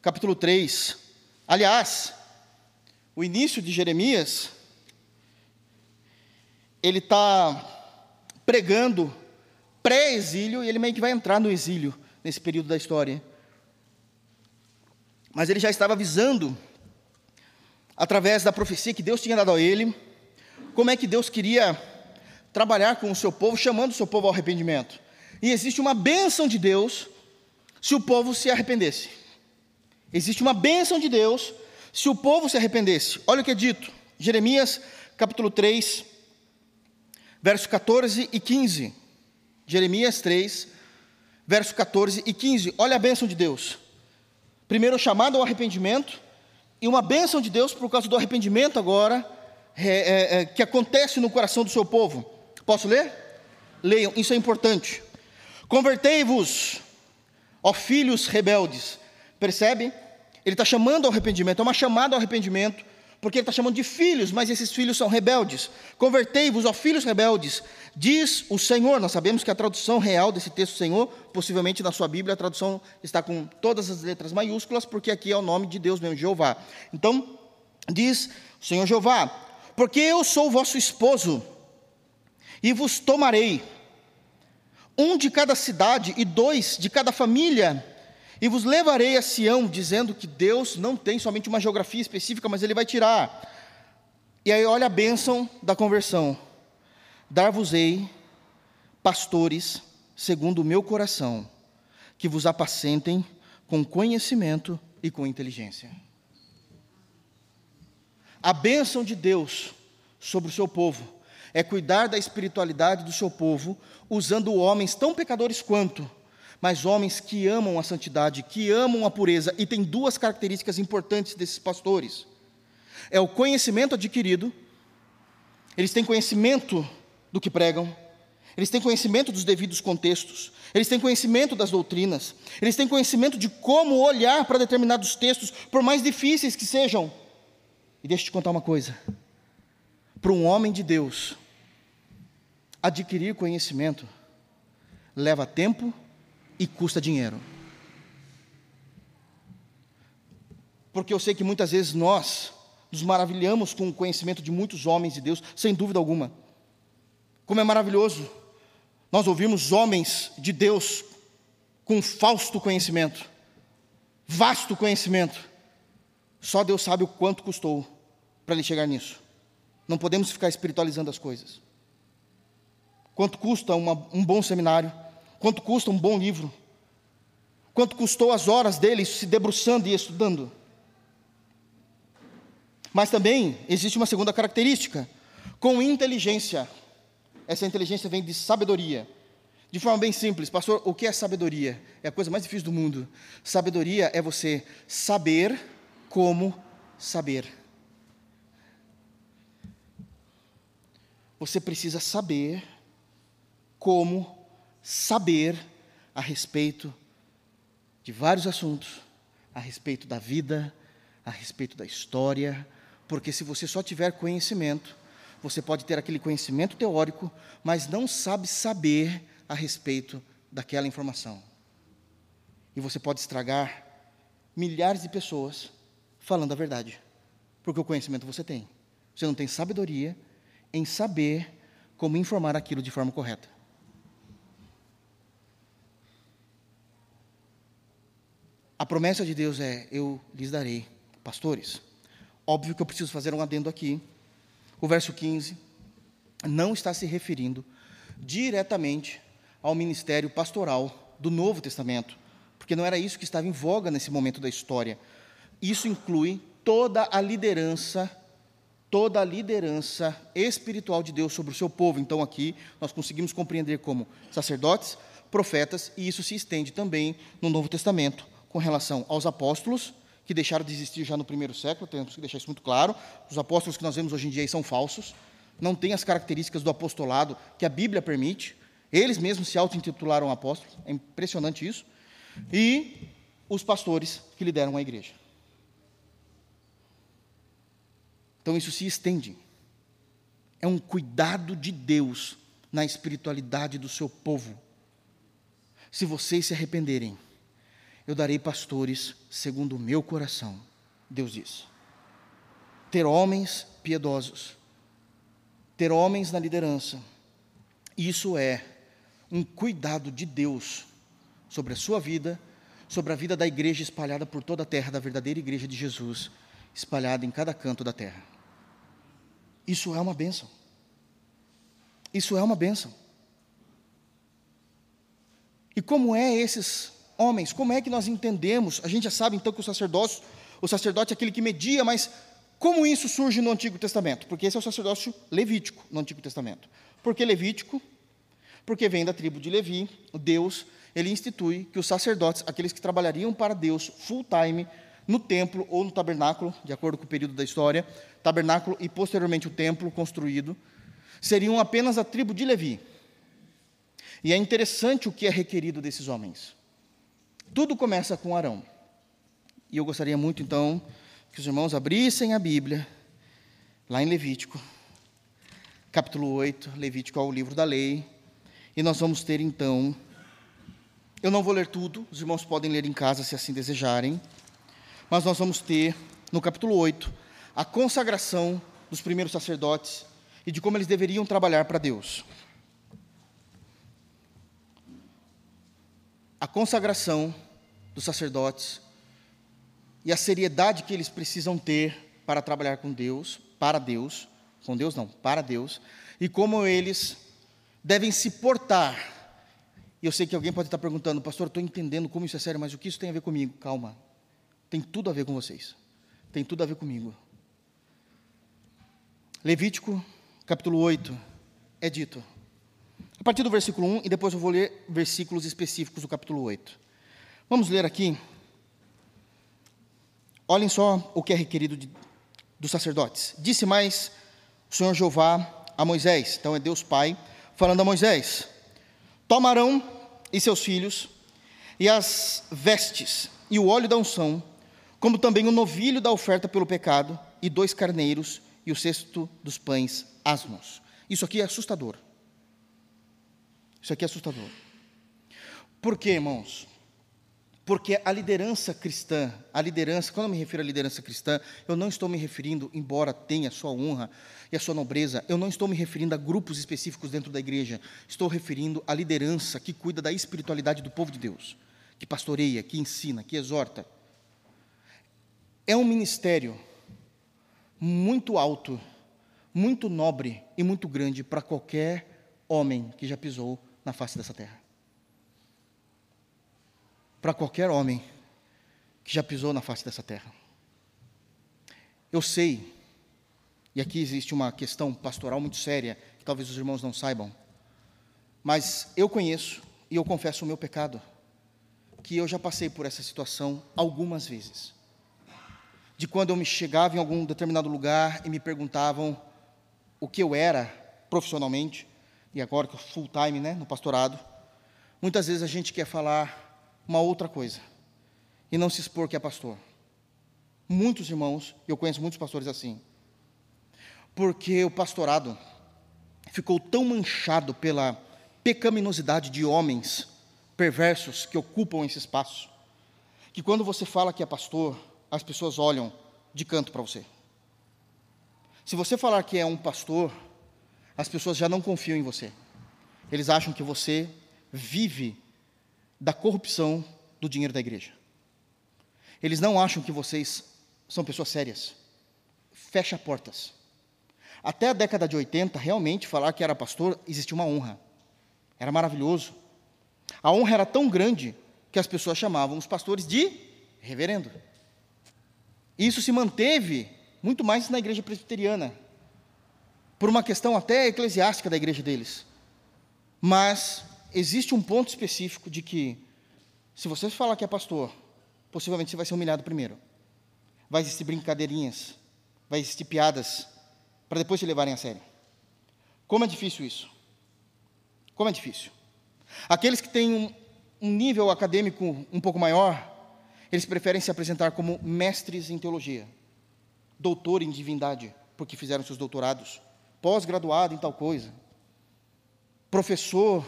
capítulo 3. Aliás, o início de Jeremias, ele está pregando pré-exílio e ele meio que vai entrar no exílio nesse período da história. Mas ele já estava avisando, através da profecia que Deus tinha dado a ele, como é que Deus queria trabalhar com o seu povo, chamando o seu povo ao arrependimento. E existe uma bênção de Deus se o povo se arrependesse. Existe uma bênção de Deus se o povo se arrependesse. Olha o que é dito, Jeremias capítulo 3, verso 14 e 15. Jeremias 3, verso 14 e 15. Olha a bênção de Deus. Primeiro, chamado ao arrependimento, e uma bênção de Deus por causa do arrependimento agora, é, é, é, que acontece no coração do seu povo. Posso ler? Leiam, isso é importante. Convertei-vos Ó filhos rebeldes. Percebe? Ele está chamando ao arrependimento, é uma chamada ao arrependimento, porque ele está chamando de filhos, mas esses filhos são rebeldes. Convertei-vos, ó filhos rebeldes, diz o Senhor. Nós sabemos que a tradução real desse texto, Senhor, possivelmente na sua Bíblia, a tradução está com todas as letras maiúsculas, porque aqui é o nome de Deus mesmo, Jeová. Então, diz o Senhor Jeová: Porque eu sou vosso esposo, e vos tomarei um de cada cidade e dois de cada família, e vos levarei a Sião, dizendo que Deus não tem somente uma geografia específica, mas Ele vai tirar. E aí olha a bênção da conversão. Dar-vos-ei pastores segundo o meu coração, que vos apacentem com conhecimento e com inteligência. A bênção de Deus sobre o seu povo é cuidar da espiritualidade do seu povo, usando homens tão pecadores quanto, mas homens que amam a santidade, que amam a pureza, e tem duas características importantes desses pastores: é o conhecimento adquirido, eles têm conhecimento do que pregam, eles têm conhecimento dos devidos contextos, eles têm conhecimento das doutrinas, eles têm conhecimento de como olhar para determinados textos, por mais difíceis que sejam. E deixa eu te contar uma coisa: para um homem de Deus, adquirir conhecimento leva tempo e custa dinheiro. Porque eu sei que muitas vezes nós nos maravilhamos com o conhecimento de muitos homens de Deus, sem dúvida alguma. Como é maravilhoso nós ouvimos homens de Deus com fausto conhecimento, vasto conhecimento. Só Deus sabe o quanto custou para ele chegar nisso. Não podemos ficar espiritualizando as coisas. Quanto custa uma, um bom seminário? Quanto custa um bom livro? Quanto custou as horas dele se debruçando e estudando? Mas também existe uma segunda característica: com inteligência. Essa inteligência vem de sabedoria. De forma bem simples, pastor, o que é sabedoria? É a coisa mais difícil do mundo. Sabedoria é você saber como saber. Você precisa saber como saber a respeito de vários assuntos, a respeito da vida, a respeito da história, porque se você só tiver conhecimento, você pode ter aquele conhecimento teórico, mas não sabe saber a respeito daquela informação. E você pode estragar milhares de pessoas falando a verdade, porque o conhecimento você tem. Você não tem sabedoria em saber como informar aquilo de forma correta. A promessa de Deus é: eu lhes darei pastores. Óbvio que eu preciso fazer um adendo aqui, o verso 15 não está se referindo diretamente ao ministério pastoral do Novo Testamento, porque não era isso que estava em voga nesse momento da história. Isso inclui toda a liderança, toda a liderança espiritual de Deus sobre o seu povo. Então aqui nós conseguimos compreender como sacerdotes, profetas, e isso se estende também no Novo Testamento com relação aos apóstolos que deixaram de existir já no primeiro século, temos que deixar isso muito claro. Os apóstolos que nós vemos hoje em dia são falsos, não têm as características do apostolado que a Bíblia permite. Eles mesmos se auto-intitularam apóstolos, é impressionante isso. E os pastores que lideram a igreja. Então isso se estende. É um cuidado de Deus na espiritualidade do seu povo. Se vocês se arrependerem, eu darei pastores segundo o meu coração. Deus diz. Ter homens piedosos, ter homens na liderança, isso é um cuidado de Deus sobre a sua vida, sobre a vida da igreja espalhada por toda a terra, da verdadeira igreja de Jesus, espalhada em cada canto da terra. Isso é uma bênção. Isso é uma bênção. E como é esses homens, como é que nós entendemos? A gente já sabe então que o sacerdócio, o sacerdote é aquele que media, mas como isso surge no Antigo Testamento? Porque esse é o sacerdócio levítico no Antigo Testamento. Por que levítico? Porque vem da tribo de Levi, Deus, ele institui que os sacerdotes, aqueles que trabalhariam para Deus full time no templo ou no tabernáculo, de acordo com o período da história, tabernáculo e posteriormente o templo construído, seriam apenas a tribo de Levi. E é interessante o que é requerido desses homens. Tudo começa com Arão. E eu gostaria muito, então, que os irmãos abrissem a Bíblia, lá em Levítico, capítulo 8. Levítico é o livro da lei. E nós vamos ter, então. Eu não vou ler tudo, os irmãos podem ler em casa se assim desejarem. Mas nós vamos ter, no capítulo 8, a consagração dos primeiros sacerdotes e de como eles deveriam trabalhar para Deus. a consagração dos sacerdotes e a seriedade que eles precisam ter para trabalhar com Deus, para Deus, com Deus não, para Deus, e como eles devem se portar. E eu sei que alguém pode estar perguntando, pastor, estou entendendo como isso é sério, mas o que isso tem a ver comigo? Calma. Tem tudo a ver com vocês. Tem tudo a ver comigo. Levítico, capítulo 8, é dito. A partir do versículo 1, e depois eu vou ler versículos específicos do capítulo 8. Vamos ler aqui. Olhem só o que é requerido de, dos sacerdotes. Disse mais o Senhor Jeová a Moisés, então é Deus Pai, falando a Moisés: Tomarão e seus filhos, e as vestes, e o óleo da unção, como também o novilho da oferta pelo pecado, e dois carneiros, e o cesto dos pães asmos. Isso aqui é assustador. Isso aqui é assustador. Por quê, irmãos? Porque a liderança cristã, a liderança, quando eu me refiro à liderança cristã, eu não estou me referindo, embora tenha a sua honra e a sua nobreza, eu não estou me referindo a grupos específicos dentro da igreja, estou referindo à liderança que cuida da espiritualidade do povo de Deus, que pastoreia, que ensina, que exorta. É um ministério muito alto, muito nobre e muito grande para qualquer homem que já pisou na face dessa terra para qualquer homem que já pisou na face dessa terra. Eu sei, e aqui existe uma questão pastoral muito séria, que talvez os irmãos não saibam, mas eu conheço e eu confesso o meu pecado, que eu já passei por essa situação algumas vezes. De quando eu me chegava em algum determinado lugar e me perguntavam o que eu era profissionalmente, e agora que eu full time, né, no pastorado, muitas vezes a gente quer falar uma outra coisa e não se expor que é pastor. Muitos irmãos, eu conheço muitos pastores assim, porque o pastorado ficou tão manchado pela pecaminosidade de homens perversos que ocupam esse espaço, que quando você fala que é pastor, as pessoas olham de canto para você. Se você falar que é um pastor, as pessoas já não confiam em você. Eles acham que você vive da corrupção do dinheiro da igreja. Eles não acham que vocês são pessoas sérias. Fecha portas. Até a década de 80, realmente, falar que era pastor, existia uma honra. Era maravilhoso. A honra era tão grande que as pessoas chamavam os pastores de reverendo. Isso se manteve muito mais na igreja presbiteriana, por uma questão até eclesiástica da igreja deles. Mas existe um ponto específico de que, se você falar que é pastor, possivelmente você vai ser humilhado primeiro. Vai existir brincadeirinhas, vai existir piadas, para depois te levarem a sério. Como é difícil isso? Como é difícil? Aqueles que têm um, um nível acadêmico um pouco maior, eles preferem se apresentar como mestres em teologia, doutor em divindade, porque fizeram seus doutorados, pós-graduado em tal coisa, professor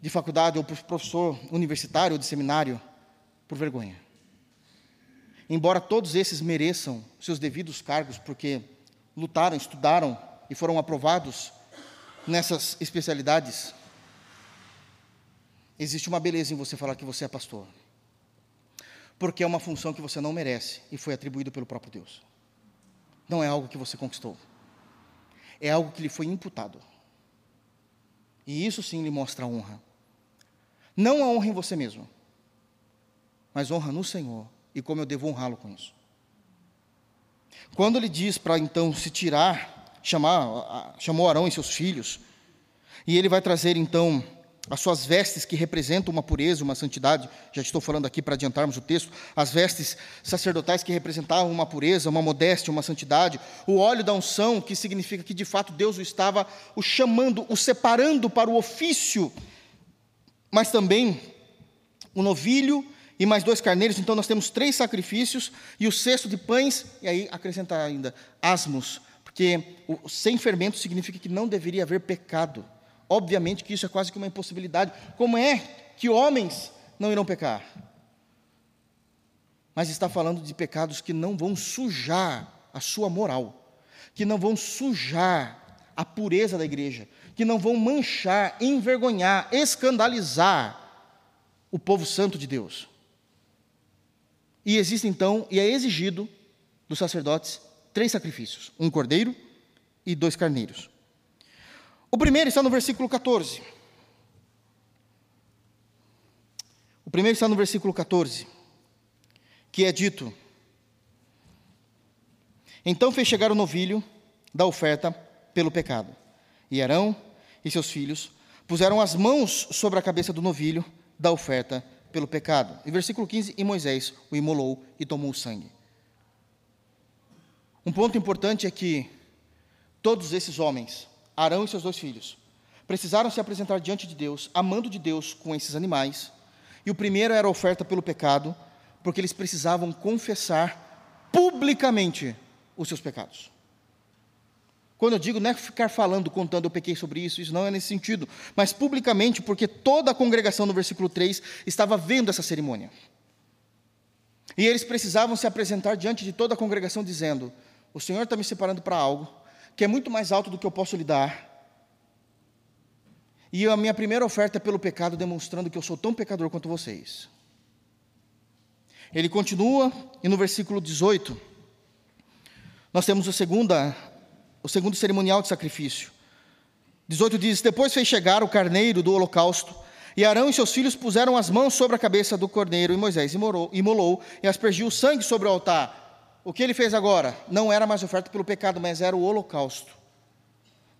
de faculdade ou professor universitário ou de seminário por vergonha. Embora todos esses mereçam seus devidos cargos, porque lutaram, estudaram e foram aprovados nessas especialidades, existe uma beleza em você falar que você é pastor. Porque é uma função que você não merece e foi atribuído pelo próprio Deus. Não é algo que você conquistou. É algo que lhe foi imputado. E isso sim lhe mostra honra. Não a honra em você mesmo, mas honra no Senhor e como eu devo honrá-lo com isso. Quando ele diz para então se tirar, chamar, chamou Arão e seus filhos, e ele vai trazer então as suas vestes que representam uma pureza, uma santidade, já estou falando aqui para adiantarmos o texto, as vestes sacerdotais que representavam uma pureza, uma modéstia, uma santidade, o óleo da unção, que significa que de fato Deus o estava o chamando, o separando para o ofício mas também um novilho e mais dois carneiros. Então nós temos três sacrifícios e o cesto de pães, e aí acrescentar ainda asmos, porque o, sem fermento significa que não deveria haver pecado. Obviamente que isso é quase que uma impossibilidade. Como é que homens não irão pecar? Mas está falando de pecados que não vão sujar a sua moral, que não vão sujar a pureza da igreja, que não vão manchar, envergonhar, escandalizar o povo santo de Deus. E existe então, e é exigido dos sacerdotes, três sacrifícios: um cordeiro e dois carneiros. O primeiro está no versículo 14. O primeiro está no versículo 14, que é dito: Então fez chegar o novilho da oferta pelo pecado, e Arão e seus filhos puseram as mãos sobre a cabeça do novilho da oferta pelo pecado. E versículo 15: E Moisés o imolou e tomou o sangue. Um ponto importante é que todos esses homens, Arão e seus dois filhos, precisaram se apresentar diante de Deus, amando de Deus com esses animais. E o primeiro era oferta pelo pecado, porque eles precisavam confessar publicamente os seus pecados. Quando eu digo não é ficar falando, contando, eu pequei sobre isso, isso não é nesse sentido, mas publicamente, porque toda a congregação no versículo 3 estava vendo essa cerimônia. E eles precisavam se apresentar diante de toda a congregação, dizendo: O Senhor está me separando para algo que é muito mais alto do que eu posso lhe dar. E a minha primeira oferta é pelo pecado, demonstrando que eu sou tão pecador quanto vocês. Ele continua, e no versículo 18, nós temos a segunda o segundo cerimonial de sacrifício. 18 diz: Depois fez chegar o carneiro do holocausto, e Arão e seus filhos puseram as mãos sobre a cabeça do cordeiro, e Moisés imolou, imolou e aspergiu o sangue sobre o altar. O que ele fez agora? Não era mais oferta pelo pecado, mas era o holocausto.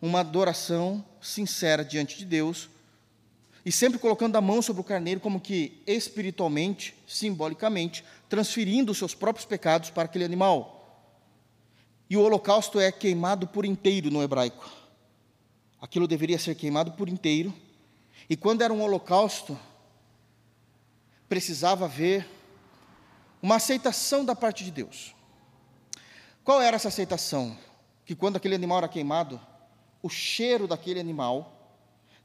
Uma adoração sincera diante de Deus, e sempre colocando a mão sobre o carneiro, como que espiritualmente, simbolicamente, transferindo os seus próprios pecados para aquele animal. E o holocausto é queimado por inteiro no hebraico. Aquilo deveria ser queimado por inteiro. E quando era um holocausto, precisava haver uma aceitação da parte de Deus. Qual era essa aceitação? Que quando aquele animal era queimado, o cheiro daquele animal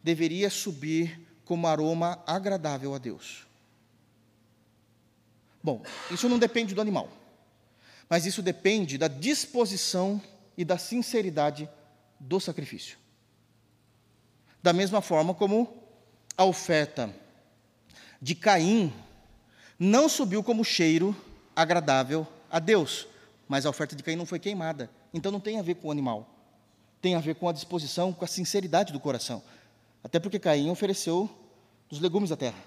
deveria subir como aroma agradável a Deus. Bom, isso não depende do animal mas isso depende da disposição e da sinceridade do sacrifício. Da mesma forma como a oferta de Caim não subiu como cheiro agradável a Deus, mas a oferta de Caim não foi queimada. Então não tem a ver com o animal, tem a ver com a disposição, com a sinceridade do coração. Até porque Caim ofereceu dos legumes da terra.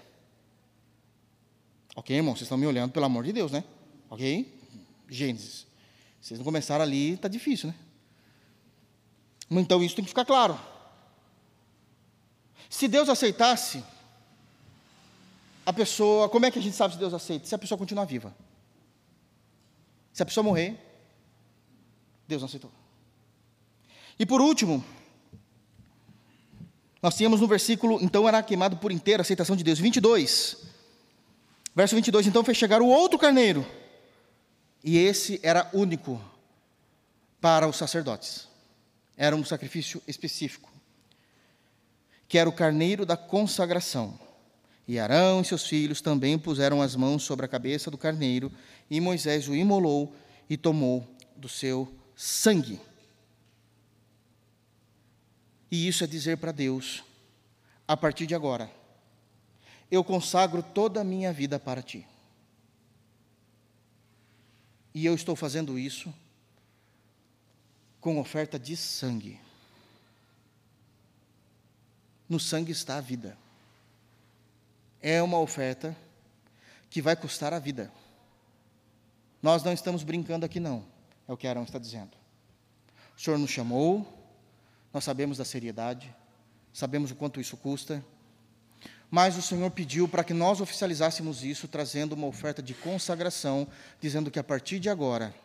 Ok, irmão? Vocês estão me olhando, pelo amor de Deus, né? Ok? Gênesis. Vocês não começaram ali, está difícil, né? Então isso tem que ficar claro. Se Deus aceitasse, a pessoa, como é que a gente sabe se Deus aceita? Se a pessoa continuar viva. Se a pessoa morrer, Deus não aceitou. E por último, nós tínhamos no versículo, então era queimado por inteiro a aceitação de Deus. 22, verso 22, então fez chegar o outro carneiro e esse era único para os sacerdotes. Era um sacrifício específico, que era o carneiro da consagração. E Arão e seus filhos também puseram as mãos sobre a cabeça do carneiro, e Moisés o imolou e tomou do seu sangue. E isso é dizer para Deus: a partir de agora, eu consagro toda a minha vida para ti. E eu estou fazendo isso com oferta de sangue. No sangue está a vida. É uma oferta que vai custar a vida. Nós não estamos brincando aqui, não. É o que Arão está dizendo. O Senhor nos chamou, nós sabemos da seriedade, sabemos o quanto isso custa, mas o Senhor pediu para que nós oficializássemos isso, trazendo uma oferta de consagração, dizendo que a partir de agora,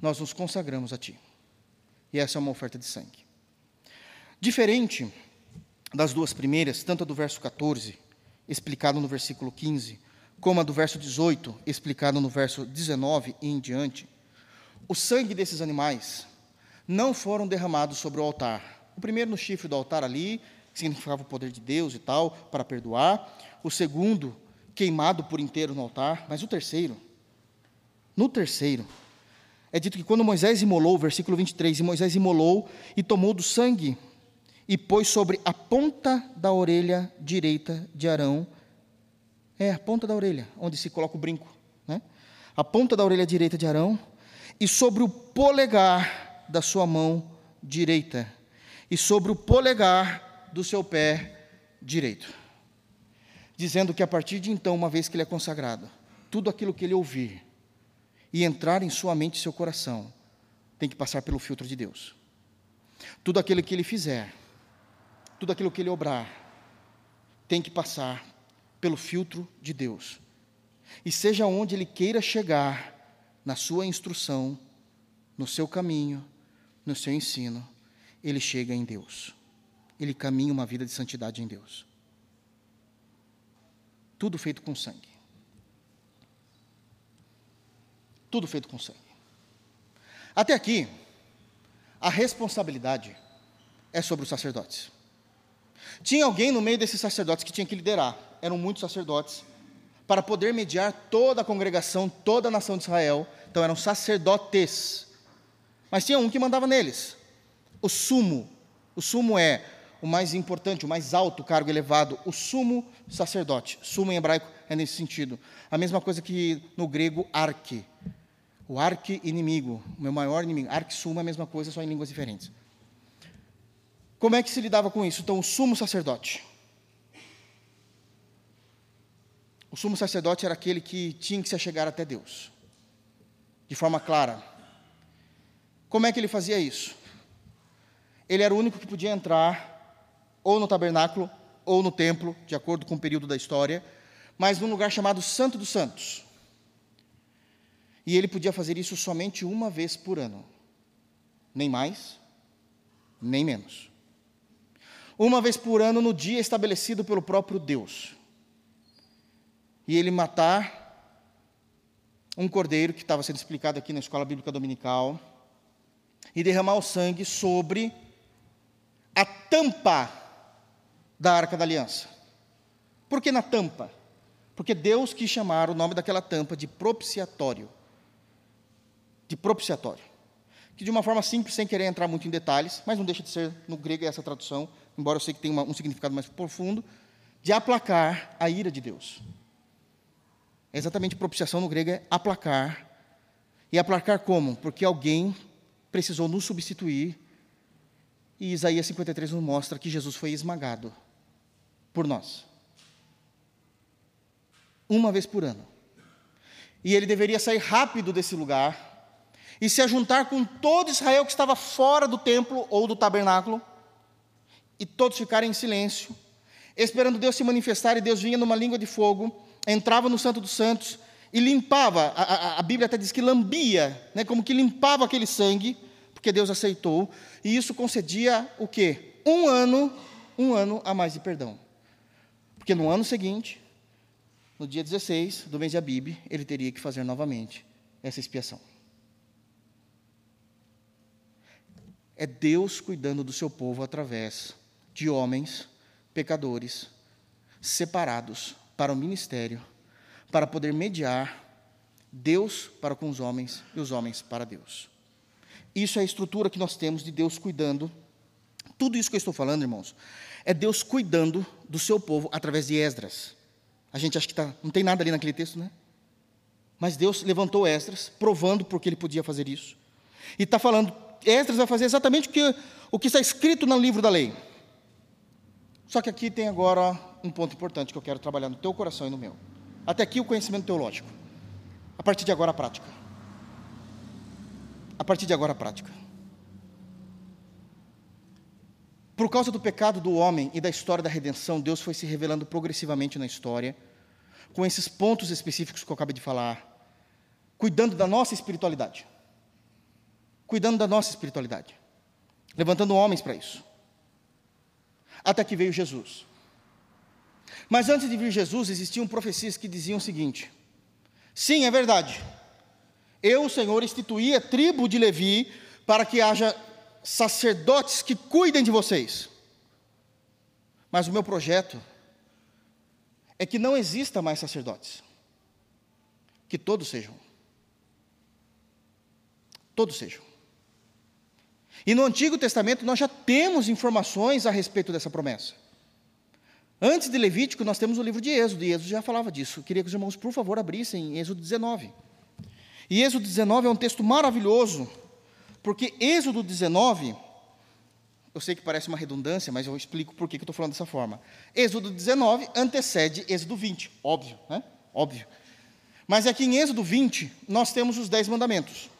nós nos consagramos a Ti. E essa é uma oferta de sangue. Diferente das duas primeiras, tanto a do verso 14, explicado no versículo 15, como a do verso 18, explicado no verso 19 e em diante, o sangue desses animais não foram derramados sobre o altar. O primeiro no chifre do altar ali, que significava o poder de Deus e tal, para perdoar. O segundo, queimado por inteiro no altar. Mas o terceiro, no terceiro, é dito que quando Moisés imolou, versículo 23, e Moisés imolou e tomou do sangue e pôs sobre a ponta da orelha direita de Arão. É, a ponta da orelha, onde se coloca o brinco. Né? A ponta da orelha direita de Arão e sobre o polegar da sua mão direita e sobre o polegar do seu pé direito. Dizendo que a partir de então, uma vez que ele é consagrado, tudo aquilo que ele ouvir e entrar em sua mente e seu coração tem que passar pelo filtro de Deus. Tudo aquilo que ele fizer, tudo aquilo que ele obrar, tem que passar pelo filtro de Deus. E seja onde ele queira chegar, na sua instrução, no seu caminho, no seu ensino, ele chega em Deus. Ele caminha uma vida de santidade em Deus. Tudo feito com sangue. Tudo feito com sangue. Até aqui, a responsabilidade é sobre os sacerdotes. Tinha alguém no meio desses sacerdotes que tinha que liderar, eram muitos sacerdotes, para poder mediar toda a congregação, toda a nação de Israel. Então eram sacerdotes. Mas tinha um que mandava neles, o sumo. O sumo é o mais importante, o mais alto cargo elevado, o sumo sacerdote. Sumo em hebraico é nesse sentido. A mesma coisa que no grego arque. O arque inimigo, o meu maior inimigo. Arque sumo é a mesma coisa, só em línguas diferentes. Como é que se lidava com isso? Então, o sumo sacerdote. O sumo sacerdote era aquele que tinha que se achegar até Deus, de forma clara. Como é que ele fazia isso? Ele era o único que podia entrar ou no tabernáculo ou no templo, de acordo com o período da história, mas num lugar chamado Santo dos Santos. E ele podia fazer isso somente uma vez por ano, nem mais, nem menos uma vez por ano no dia estabelecido pelo próprio Deus. E ele matar um cordeiro, que estava sendo explicado aqui na escola bíblica dominical, e derramar o sangue sobre a tampa da arca da aliança. Por que na tampa? Porque Deus quis chamar o nome daquela tampa de propiciatório. De propiciatório. Que de uma forma simples, sem querer entrar muito em detalhes, mas não deixa de ser, no grego, essa tradução, embora eu sei que tenha um significado mais profundo, de aplacar a ira de Deus. É exatamente propiciação no grego é aplacar. E aplacar como? Porque alguém precisou nos substituir. E Isaías 53 nos mostra que Jesus foi esmagado por nós. Uma vez por ano. E ele deveria sair rápido desse lugar e se ajuntar com todo Israel que estava fora do templo ou do tabernáculo e todos ficarem em silêncio, esperando Deus se manifestar, e Deus vinha numa língua de fogo, entrava no Santo dos Santos e limpava, a, a, a Bíblia até diz que lambia, né, como que limpava aquele sangue, porque Deus aceitou, e isso concedia o quê? Um ano, um ano a mais de perdão. Porque no ano seguinte, no dia 16 do mês de Abib, ele teria que fazer novamente essa expiação. É Deus cuidando do seu povo através de homens pecadores separados para o ministério, para poder mediar Deus para com os homens e os homens para Deus. Isso é a estrutura que nós temos de Deus cuidando. Tudo isso que eu estou falando, irmãos, é Deus cuidando do seu povo através de Esdras. A gente acha que tá, não tem nada ali naquele texto, né? Mas Deus levantou Esdras, provando porque ele podia fazer isso. E está falando, Esdras vai fazer exatamente o que, o que está escrito no livro da lei. Só que aqui tem agora um ponto importante que eu quero trabalhar no teu coração e no meu. Até aqui o conhecimento teológico. A partir de agora a prática. A partir de agora a prática. Por causa do pecado do homem e da história da redenção, Deus foi se revelando progressivamente na história, com esses pontos específicos que eu acabei de falar, cuidando da nossa espiritualidade. Cuidando da nossa espiritualidade. Levantando homens para isso até que veio Jesus. Mas antes de vir Jesus, existiam profecias que diziam o seguinte: sim, é verdade, eu, o Senhor, instituí a tribo de Levi para que haja sacerdotes que cuidem de vocês. Mas o meu projeto é que não exista mais sacerdotes, que todos sejam. Todos sejam. E no Antigo Testamento nós já temos informações a respeito dessa promessa. Antes de Levítico, nós temos o livro de Êxodo, e Êxodo já falava disso. Eu queria que os irmãos, por favor, abrissem Êxodo 19. E Êxodo 19 é um texto maravilhoso, porque Êxodo 19 Eu sei que parece uma redundância, mas eu explico por que eu estou falando dessa forma. Êxodo 19 antecede Êxodo 20, óbvio, né? Óbvio. Mas aqui em Êxodo 20, nós temos os dez mandamentos.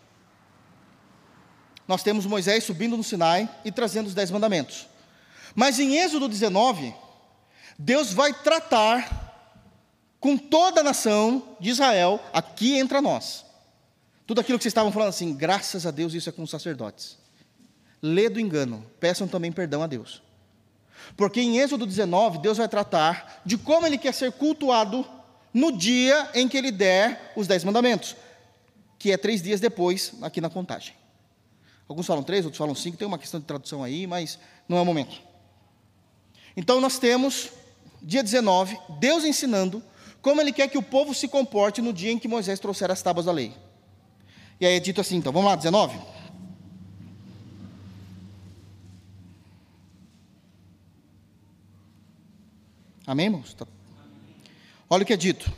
Nós temos Moisés subindo no Sinai e trazendo os dez mandamentos. Mas em Êxodo 19, Deus vai tratar com toda a nação de Israel, aqui entre nós. Tudo aquilo que vocês estavam falando assim, graças a Deus isso é com os sacerdotes lê do engano, peçam também perdão a Deus. Porque em Êxodo 19, Deus vai tratar de como ele quer ser cultuado no dia em que ele der os dez mandamentos, que é três dias depois, aqui na contagem. Alguns falam três, outros falam cinco, tem uma questão de tradução aí, mas não é o momento. Então nós temos, dia 19, Deus ensinando como ele quer que o povo se comporte no dia em que Moisés trouxer as tábuas da lei. E aí é dito assim, então, vamos lá, 19? Amém, irmãos? Tá. Olha o que é dito.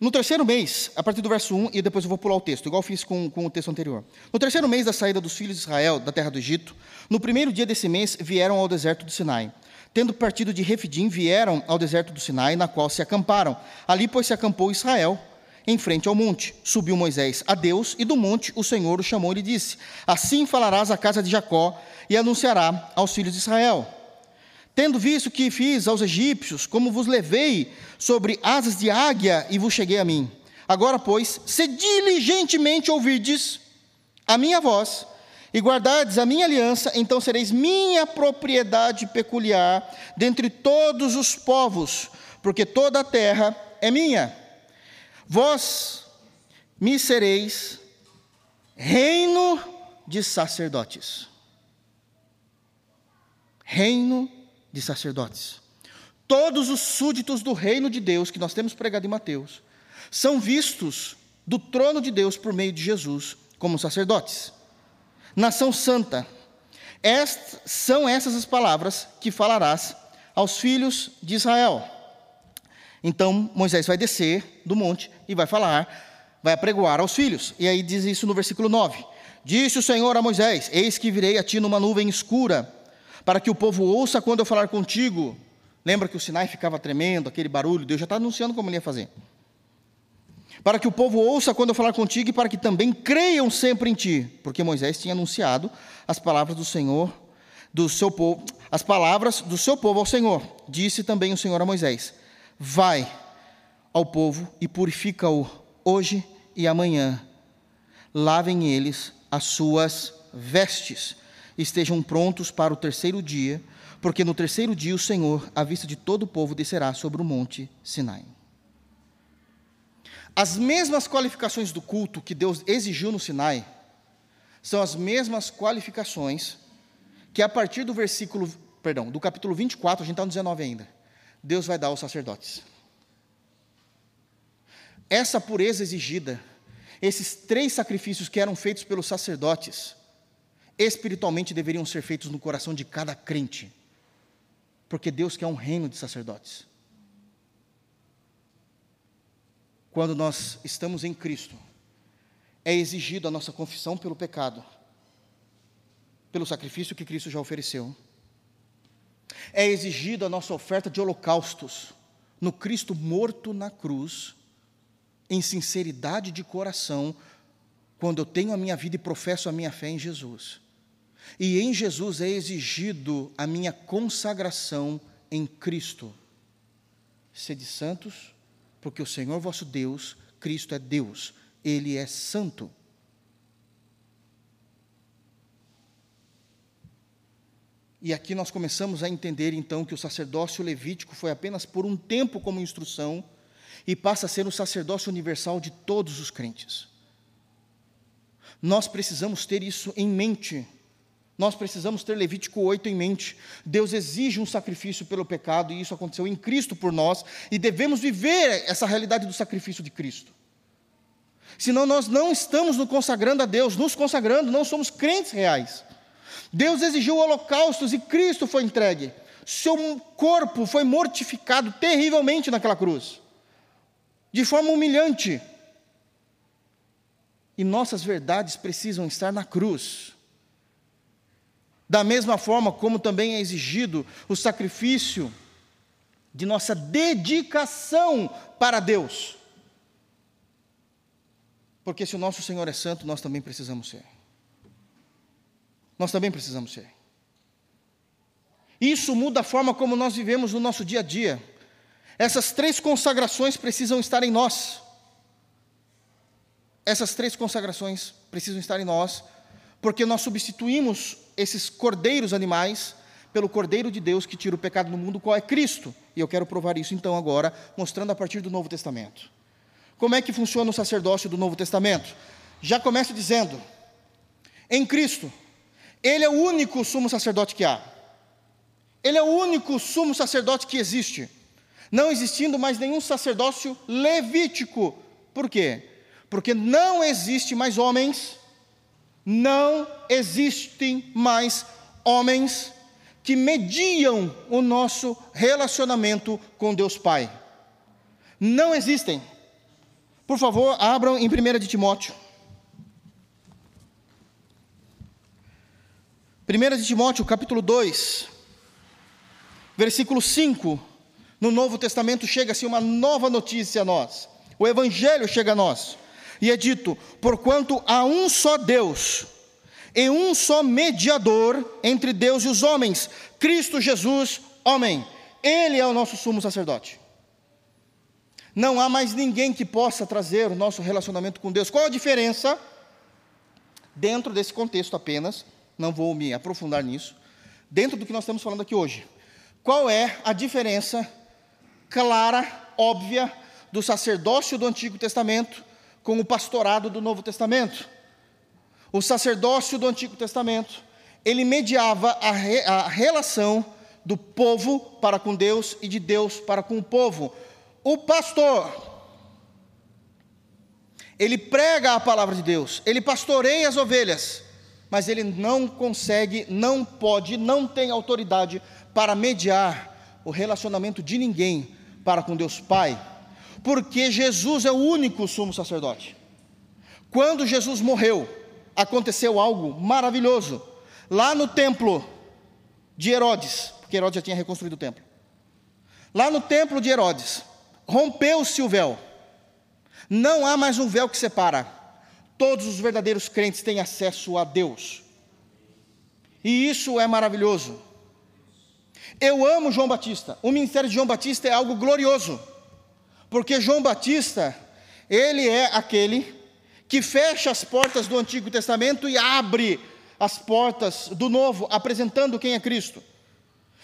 No terceiro mês, a partir do verso 1, e depois eu vou pular o texto, igual fiz com, com o texto anterior. No terceiro mês da saída dos filhos de Israel da terra do Egito, no primeiro dia desse mês, vieram ao deserto do Sinai. Tendo partido de Refidim, vieram ao deserto do Sinai, na qual se acamparam. Ali, pois, se acampou Israel, em frente ao monte. Subiu Moisés a Deus, e do monte o Senhor o chamou e lhe disse: Assim falarás à casa de Jacó, e anunciará aos filhos de Israel Tendo visto que fiz aos egípcios, como vos levei sobre asas de águia e vos cheguei a mim. Agora, pois, se diligentemente ouvirdes a minha voz e guardardes a minha aliança, então sereis minha propriedade peculiar dentre todos os povos, porque toda a terra é minha. Vós me sereis reino de sacerdotes. Reino de sacerdotes. Todos os súditos do reino de Deus que nós temos pregado em Mateus são vistos do trono de Deus por meio de Jesus como sacerdotes. Nação santa. Estas, são essas as palavras que falarás aos filhos de Israel. Então Moisés vai descer do monte e vai falar, vai apregoar aos filhos. E aí diz isso no versículo 9: Disse o Senhor a Moisés: Eis que virei a ti numa nuvem escura para que o povo ouça quando eu falar contigo. Lembra que o Sinai ficava tremendo, aquele barulho, Deus já está anunciando como ele ia fazer. Para que o povo ouça quando eu falar contigo e para que também creiam sempre em ti, porque Moisés tinha anunciado as palavras do Senhor, do seu povo, as palavras do seu povo ao Senhor. Disse também o Senhor a Moisés: Vai ao povo e purifica-o hoje e amanhã. Lavem eles as suas vestes estejam prontos para o terceiro dia, porque no terceiro dia o Senhor, à vista de todo o povo, descerá sobre o monte Sinai. As mesmas qualificações do culto que Deus exigiu no Sinai são as mesmas qualificações que a partir do versículo, perdão, do capítulo 24, a gente está no 19 ainda, Deus vai dar aos sacerdotes. Essa pureza exigida, esses três sacrifícios que eram feitos pelos sacerdotes, espiritualmente deveriam ser feitos no coração de cada crente, porque Deus quer um reino de sacerdotes. Quando nós estamos em Cristo, é exigido a nossa confissão pelo pecado, pelo sacrifício que Cristo já ofereceu. É exigido a nossa oferta de holocaustos no Cristo morto na cruz, em sinceridade de coração, quando eu tenho a minha vida e professo a minha fé em Jesus. E em Jesus é exigido a minha consagração em Cristo. Sede santos, porque o Senhor vosso Deus, Cristo é Deus, Ele é santo. E aqui nós começamos a entender então que o sacerdócio levítico foi apenas por um tempo como instrução e passa a ser o sacerdócio universal de todos os crentes. Nós precisamos ter isso em mente nós precisamos ter Levítico 8 em mente. Deus exige um sacrifício pelo pecado, e isso aconteceu em Cristo por nós, e devemos viver essa realidade do sacrifício de Cristo. Senão nós não estamos nos consagrando a Deus, nos consagrando, não somos crentes reais. Deus exigiu holocaustos e Cristo foi entregue. Seu corpo foi mortificado terrivelmente naquela cruz, de forma humilhante. E nossas verdades precisam estar na cruz Da mesma forma como também é exigido o sacrifício de nossa dedicação para Deus. Porque se o nosso Senhor é santo, nós também precisamos ser. Nós também precisamos ser. Isso muda a forma como nós vivemos no nosso dia a dia. Essas três consagrações precisam estar em nós. Essas três consagrações precisam estar em nós, porque nós substituímos esses cordeiros animais pelo Cordeiro de Deus que tira o pecado do mundo, qual é Cristo. E eu quero provar isso então agora, mostrando a partir do Novo Testamento. Como é que funciona o sacerdócio do Novo Testamento? Já começo dizendo: em Cristo, Ele é o único sumo sacerdote que há. Ele é o único sumo sacerdote que existe, não existindo mais nenhum sacerdócio levítico. Por quê? Porque não existe mais homens, não existem mais homens que mediam o nosso relacionamento com Deus Pai. Não existem. Por favor, abram em 1 de Timóteo. 1 de Timóteo, capítulo 2 versículo 5, no Novo Testamento chega-se uma nova notícia a nós. O Evangelho chega a nós. E é dito: porquanto há um só Deus, e um só mediador entre Deus e os homens, Cristo Jesus, homem. Ele é o nosso sumo sacerdote. Não há mais ninguém que possa trazer o nosso relacionamento com Deus. Qual a diferença? Dentro desse contexto apenas, não vou me aprofundar nisso, dentro do que nós estamos falando aqui hoje. Qual é a diferença clara, óbvia, do sacerdócio do Antigo Testamento com o pastorado do Novo Testamento? O sacerdócio do Antigo Testamento, ele mediava a, re, a relação do povo para com Deus e de Deus para com o povo. O pastor, ele prega a palavra de Deus, ele pastoreia as ovelhas, mas ele não consegue, não pode, não tem autoridade para mediar o relacionamento de ninguém para com Deus Pai, porque Jesus é o único sumo sacerdote. Quando Jesus morreu, aconteceu algo maravilhoso. Lá no templo de Herodes, porque Herodes já tinha reconstruído o templo. Lá no templo de Herodes, rompeu-se o véu. Não há mais um véu que separa. Todos os verdadeiros crentes têm acesso a Deus. E isso é maravilhoso. Eu amo João Batista. O ministério de João Batista é algo glorioso. Porque João Batista, ele é aquele que fecha as portas do Antigo Testamento e abre as portas do Novo, apresentando quem é Cristo.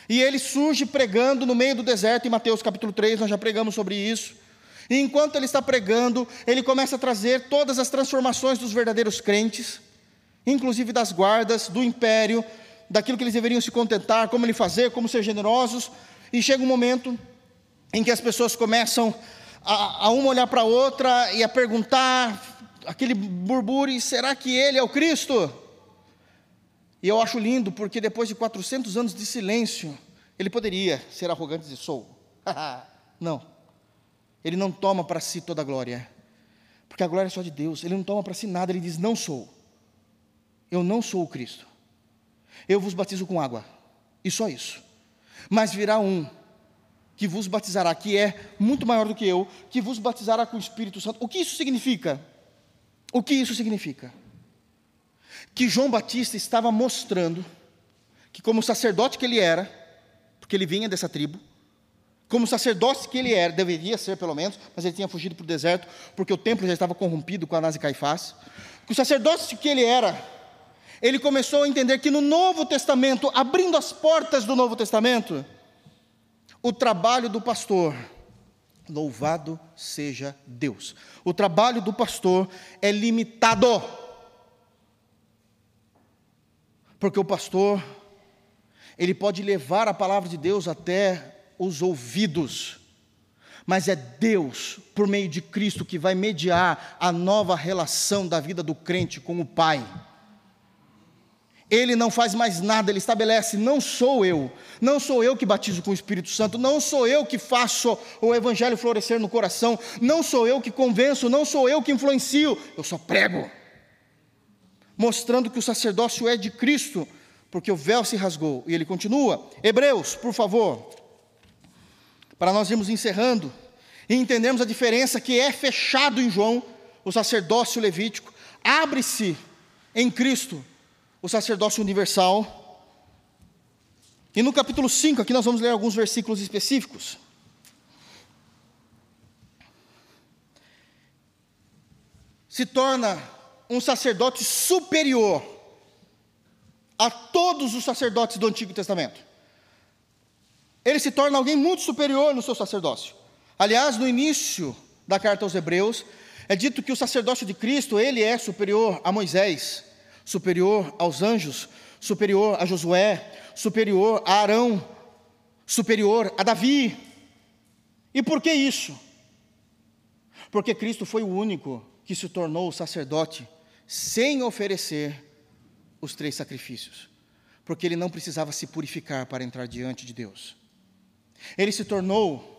E ele surge pregando no meio do deserto, em Mateus capítulo 3, nós já pregamos sobre isso. E enquanto ele está pregando, ele começa a trazer todas as transformações dos verdadeiros crentes, inclusive das guardas, do império, daquilo que eles deveriam se contentar, como ele fazer, como ser generosos, e chega um momento em que as pessoas começam a, a uma olhar para a outra e a perguntar, aquele burbure, será que ele é o Cristo? E eu acho lindo, porque depois de 400 anos de silêncio, ele poderia ser arrogante e dizer, sou. não. Ele não toma para si toda a glória, porque a glória é só de Deus. Ele não toma para si nada, ele diz, não sou. Eu não sou o Cristo. Eu vos batizo com água, e só isso. Mas virá um que vos batizará, que é muito maior do que eu, que vos batizará com o Espírito Santo. O que isso significa? O que isso significa? Que João Batista estava mostrando que, como sacerdote que ele era, porque ele vinha dessa tribo, como sacerdote que ele era, deveria ser pelo menos, mas ele tinha fugido para o deserto, porque o templo já estava corrompido com Anás e Caifás. Que o sacerdote que ele era, ele começou a entender que no Novo Testamento, abrindo as portas do Novo Testamento, o trabalho do pastor, louvado seja Deus, o trabalho do pastor é limitado, porque o pastor, ele pode levar a palavra de Deus até os ouvidos, mas é Deus, por meio de Cristo, que vai mediar a nova relação da vida do crente com o Pai. Ele não faz mais nada, ele estabelece: não sou eu, não sou eu que batizo com o Espírito Santo, não sou eu que faço o Evangelho florescer no coração, não sou eu que convenço, não sou eu que influencio, eu só prego. Mostrando que o sacerdócio é de Cristo, porque o véu se rasgou. E ele continua. Hebreus, por favor, para nós irmos encerrando e entendermos a diferença que é fechado em João, o sacerdócio levítico, abre-se em Cristo o sacerdócio universal. E no capítulo 5, aqui nós vamos ler alguns versículos específicos. Se torna um sacerdote superior a todos os sacerdotes do Antigo Testamento. Ele se torna alguém muito superior no seu sacerdócio. Aliás, no início da carta aos Hebreus, é dito que o sacerdócio de Cristo, ele é superior a Moisés, superior aos anjos, superior a Josué, superior a Arão, superior a Davi. E por que isso? Porque Cristo foi o único que se tornou sacerdote sem oferecer os três sacrifícios, porque ele não precisava se purificar para entrar diante de Deus. Ele se tornou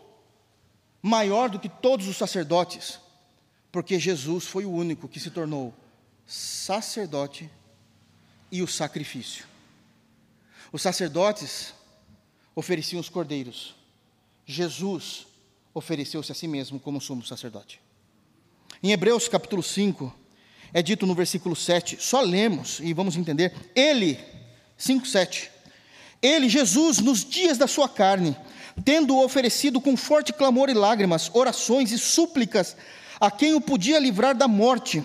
maior do que todos os sacerdotes, porque Jesus foi o único que se tornou sacerdote e o sacrifício. Os sacerdotes ofereciam os cordeiros, Jesus ofereceu-se a si mesmo como sumo sacerdote. Em Hebreus capítulo 5, é dito no versículo 7, só lemos e vamos entender. Ele, 5, 7. Ele, Jesus, nos dias da sua carne, tendo oferecido com forte clamor e lágrimas, orações e súplicas a quem o podia livrar da morte,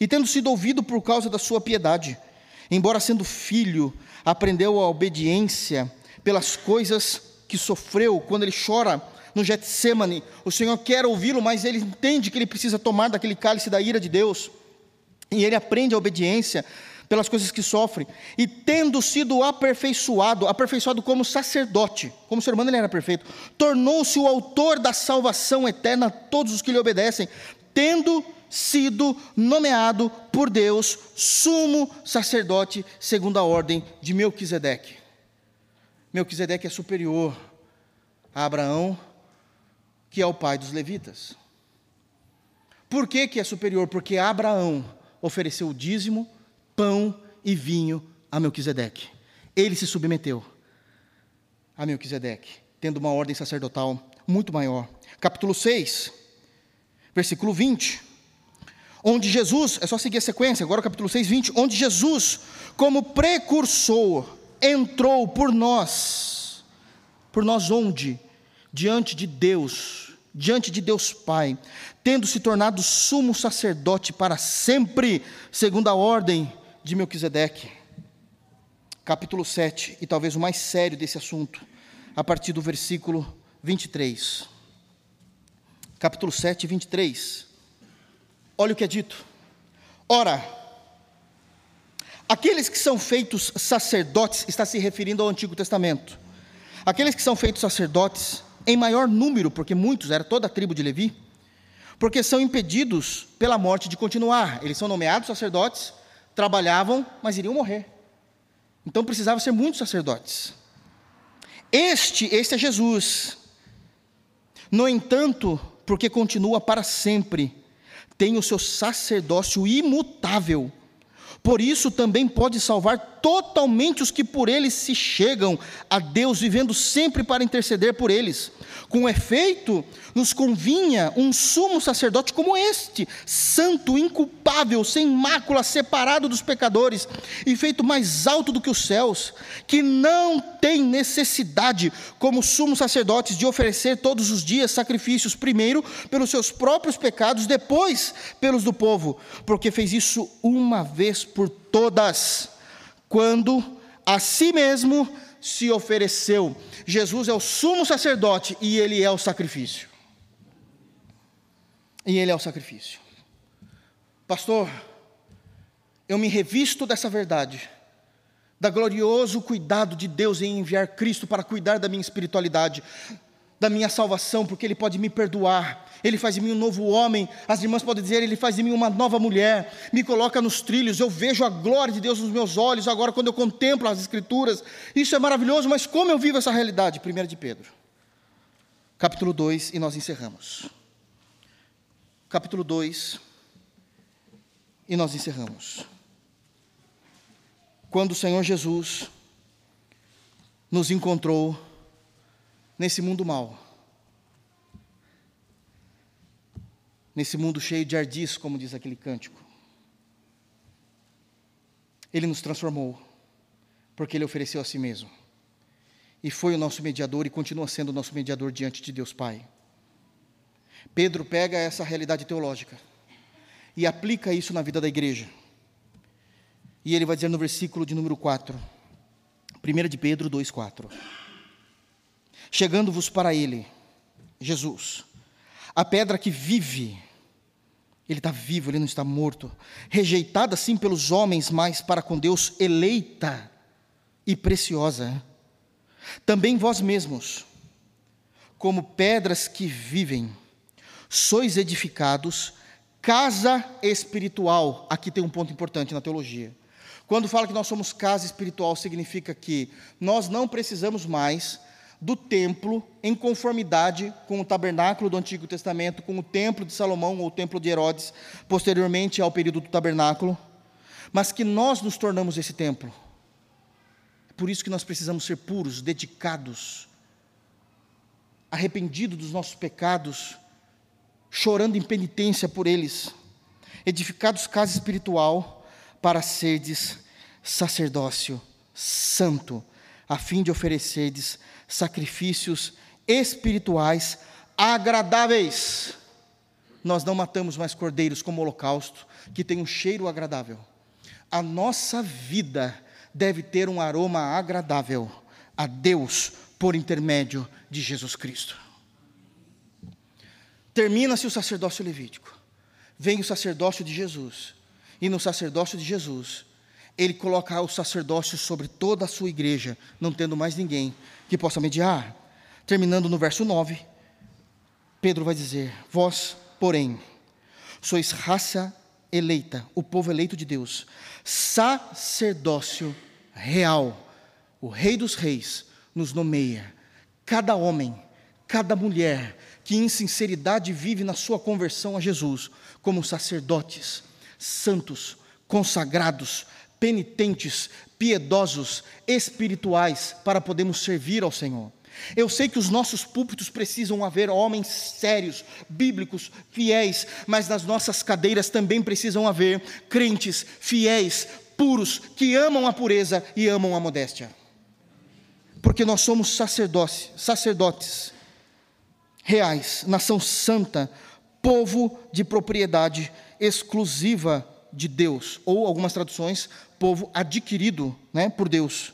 e tendo sido ouvido por causa da sua piedade, embora sendo filho, aprendeu a obediência pelas coisas que sofreu quando ele chora no Getsemane. O Senhor quer ouvi-lo, mas ele entende que ele precisa tomar daquele cálice da ira de Deus. E ele aprende a obediência pelas coisas que sofre, e tendo sido aperfeiçoado, aperfeiçoado como sacerdote, como ser humano ele era perfeito, tornou-se o autor da salvação eterna a todos os que lhe obedecem, tendo sido nomeado por Deus sumo sacerdote segundo a ordem de Melquisedeque. Melquisedeque é superior a Abraão, que é o pai dos levitas. Por que, que é superior? Porque Abraão ofereceu o dízimo, pão e vinho a Melquisedeque. Ele se submeteu a Melquisedeque, tendo uma ordem sacerdotal muito maior. Capítulo 6, versículo 20. Onde Jesus, é só seguir a sequência, agora o capítulo 6, 20. Onde Jesus, como precursor, entrou por nós. Por nós onde? Diante de Deus, diante de Deus Pai, tendo se tornado sumo sacerdote para sempre, segundo a ordem de Melquisedeque. Capítulo 7, e talvez o mais sério desse assunto, a partir do versículo 23. Capítulo 7, 23. Olha o que é dito. Ora, aqueles que são feitos sacerdotes, está se referindo ao Antigo Testamento. Aqueles que são feitos sacerdotes, em maior número, porque muitos, era toda a tribo de Levi, porque são impedidos pela morte de continuar. Eles são nomeados sacerdotes, trabalhavam, mas iriam morrer. Então precisavam ser muitos sacerdotes. Este, este é Jesus. No entanto, porque continua para sempre, tem o seu sacerdócio imutável. Por isso também pode salvar totalmente os que por ele se chegam a Deus, vivendo sempre para interceder por eles. Com efeito, nos convinha um sumo sacerdote como este, santo, inculpável, sem mácula, separado dos pecadores e feito mais alto do que os céus, que não tem necessidade, como sumo sacerdotes, de oferecer todos os dias sacrifícios, primeiro pelos seus próprios pecados, depois pelos do povo, porque fez isso uma vez por todas, quando a si mesmo se ofereceu. Jesus é o sumo sacerdote e ele é o sacrifício. E ele é o sacrifício. Pastor, eu me revisto dessa verdade, da glorioso cuidado de Deus em enviar Cristo para cuidar da minha espiritualidade, da minha salvação, porque Ele pode me perdoar, Ele faz de mim um novo homem. As irmãs podem dizer, Ele faz de mim uma nova mulher, me coloca nos trilhos, eu vejo a glória de Deus nos meus olhos, agora quando eu contemplo as Escrituras. Isso é maravilhoso, mas como eu vivo essa realidade? 1 de Pedro, capítulo 2, e nós encerramos. Capítulo 2, e nós encerramos. Quando o Senhor Jesus nos encontrou nesse mundo mau. Nesse mundo cheio de ardis, como diz aquele cântico. Ele nos transformou, porque Ele ofereceu a si mesmo. E foi o nosso mediador e continua sendo o nosso mediador diante de Deus Pai. Pedro pega essa realidade teológica e aplica isso na vida da igreja. E ele vai dizer no versículo de número 4, 1 de Pedro 2,4: Chegando-vos para ele, Jesus, a pedra que vive, ele está vivo, ele não está morto, rejeitada sim pelos homens, mas para com Deus eleita e preciosa. Também vós mesmos, como pedras que vivem, sois edificados, casa espiritual. Aqui tem um ponto importante na teologia. Quando fala que nós somos casa espiritual, significa que nós não precisamos mais do templo em conformidade com o tabernáculo do Antigo Testamento, com o templo de Salomão ou o templo de Herodes, posteriormente ao período do tabernáculo, mas que nós nos tornamos esse templo. Por isso que nós precisamos ser puros, dedicados, arrependidos dos nossos pecados, chorando em penitência por eles, edificados casa espiritual para serdes sacerdócio santo, a fim de oferecerdes sacrifícios espirituais agradáveis. Nós não matamos mais cordeiros como holocausto, que tem um cheiro agradável. A nossa vida deve ter um aroma agradável a Deus por intermédio de Jesus Cristo. Termina-se o sacerdócio levítico, vem o sacerdócio de Jesus, e no sacerdócio de Jesus, ele coloca o sacerdócio sobre toda a sua igreja, não tendo mais ninguém que possa mediar. Terminando no verso 9, Pedro vai dizer: Vós, porém, sois raça eleita, o povo eleito de Deus, sacerdócio real. O Rei dos Reis nos nomeia, cada homem, cada mulher que em sinceridade vive na sua conversão a Jesus, como sacerdotes, santos, consagrados, penitentes, piedosos, espirituais, para podermos servir ao Senhor. Eu sei que os nossos púlpitos precisam haver homens sérios, bíblicos, fiéis, mas nas nossas cadeiras também precisam haver crentes fiéis, puros, que amam a pureza e amam a modéstia. Porque nós somos sacerdotes, sacerdotes reais, nação santa, povo de propriedade exclusiva de Deus, ou algumas traduções, povo adquirido né, por Deus,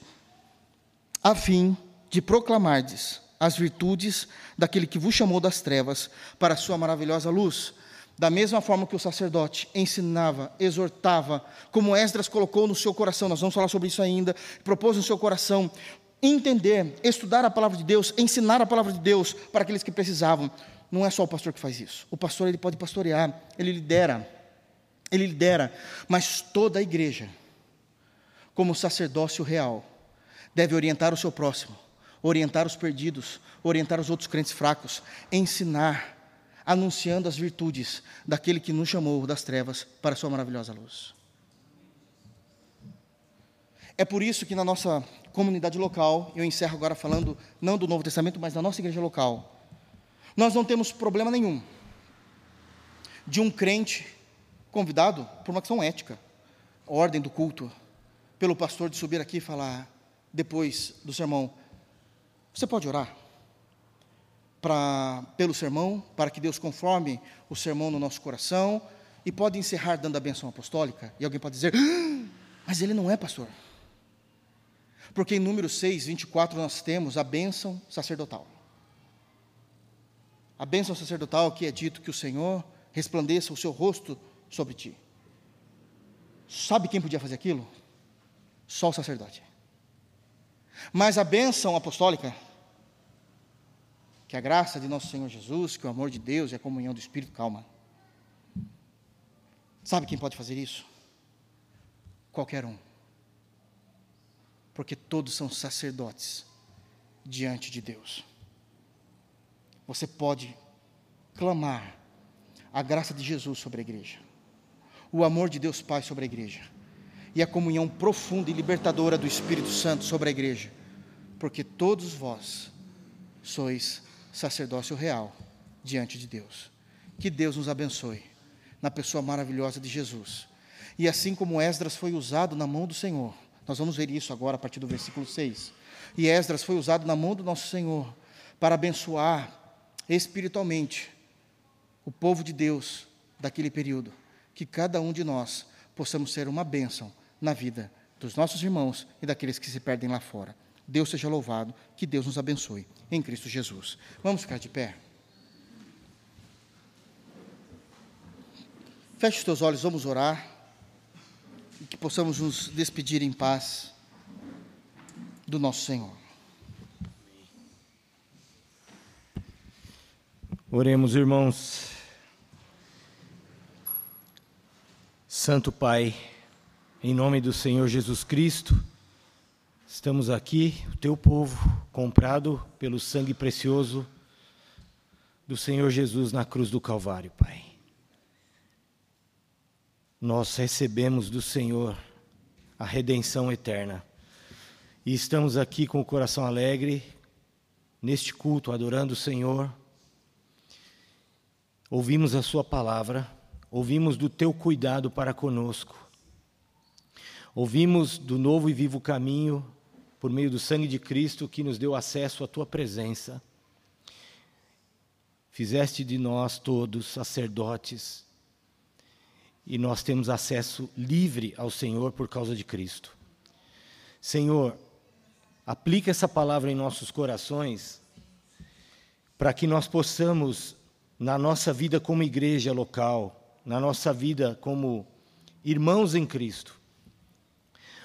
a fim de proclamardes as virtudes daquele que vos chamou das trevas para a sua maravilhosa luz. Da mesma forma que o sacerdote ensinava, exortava, como Esdras colocou no seu coração, nós vamos falar sobre isso ainda, propôs no seu coração entender, estudar a palavra de Deus, ensinar a palavra de Deus para aqueles que precisavam. Não é só o pastor que faz isso. O pastor ele pode pastorear, ele lidera, ele lidera, mas toda a igreja, como sacerdócio real, deve orientar o seu próximo, orientar os perdidos, orientar os outros crentes fracos, ensinar, anunciando as virtudes daquele que nos chamou das trevas para a sua maravilhosa luz. É por isso que na nossa comunidade local, eu encerro agora falando não do Novo Testamento, mas da nossa igreja local, nós não temos problema nenhum de um crente convidado por uma questão ética, ordem do culto, pelo pastor de subir aqui e falar depois do sermão, você pode orar para pelo sermão, para que Deus conforme o sermão no nosso coração e pode encerrar dando a benção apostólica. E alguém pode dizer: ah, "Mas ele não é pastor". Porque em número 6, 24 nós temos a bênção sacerdotal. A bênção sacerdotal que é dito que o Senhor resplandeça o seu rosto sobre ti. Sabe quem podia fazer aquilo? Só o sacerdote. Mas a bênção apostólica, que a graça de nosso Senhor Jesus, que o amor de Deus e a comunhão do Espírito, calma. Sabe quem pode fazer isso? Qualquer um. Porque todos são sacerdotes diante de Deus. Você pode clamar a graça de Jesus sobre a igreja, o amor de Deus Pai sobre a igreja e a comunhão profunda e libertadora do Espírito Santo sobre a igreja porque todos vós sois sacerdócio real diante de Deus. Que Deus nos abençoe na pessoa maravilhosa de Jesus. E assim como Esdras foi usado na mão do Senhor, nós vamos ver isso agora a partir do versículo 6. E Esdras foi usado na mão do nosso Senhor para abençoar espiritualmente o povo de Deus daquele período. Que cada um de nós possamos ser uma bênção na vida dos nossos irmãos e daqueles que se perdem lá fora. Deus seja louvado, que Deus nos abençoe em Cristo Jesus. Vamos ficar de pé. Feche os teus olhos, vamos orar e que possamos nos despedir em paz do nosso Senhor. Oremos, irmãos. Santo Pai, em nome do Senhor Jesus Cristo, estamos aqui, o teu povo, comprado pelo sangue precioso do Senhor Jesus na cruz do Calvário, Pai. Nós recebemos do Senhor a redenção eterna. E estamos aqui com o coração alegre, neste culto, adorando o Senhor. Ouvimos a Sua palavra, ouvimos do Teu cuidado para conosco. Ouvimos do novo e vivo caminho, por meio do sangue de Cristo, que nos deu acesso à tua presença. Fizeste de nós todos sacerdotes, e nós temos acesso livre ao Senhor por causa de Cristo. Senhor, aplica essa palavra em nossos corações, para que nós possamos, na nossa vida como igreja local, na nossa vida como irmãos em Cristo,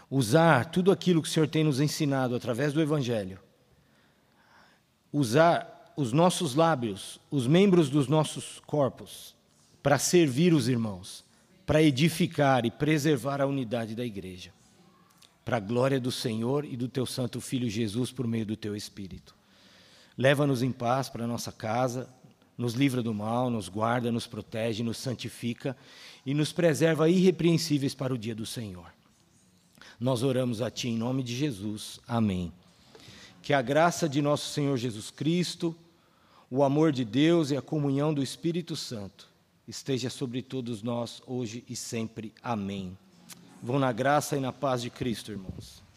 usar tudo aquilo que o Senhor tem nos ensinado através do Evangelho, usar os nossos lábios, os membros dos nossos corpos, para servir os irmãos, para edificar e preservar a unidade da igreja, para a glória do Senhor e do teu Santo Filho Jesus por meio do teu Espírito. Leva-nos em paz para a nossa casa, nos livra do mal, nos guarda, nos protege, nos santifica e nos preserva irrepreensíveis para o dia do Senhor. Nós oramos a Ti em nome de Jesus. Amém. Que a graça de nosso Senhor Jesus Cristo, o amor de Deus e a comunhão do Espírito Santo esteja sobre todos nós hoje e sempre. Amém. Vão na graça e na paz de Cristo, irmãos.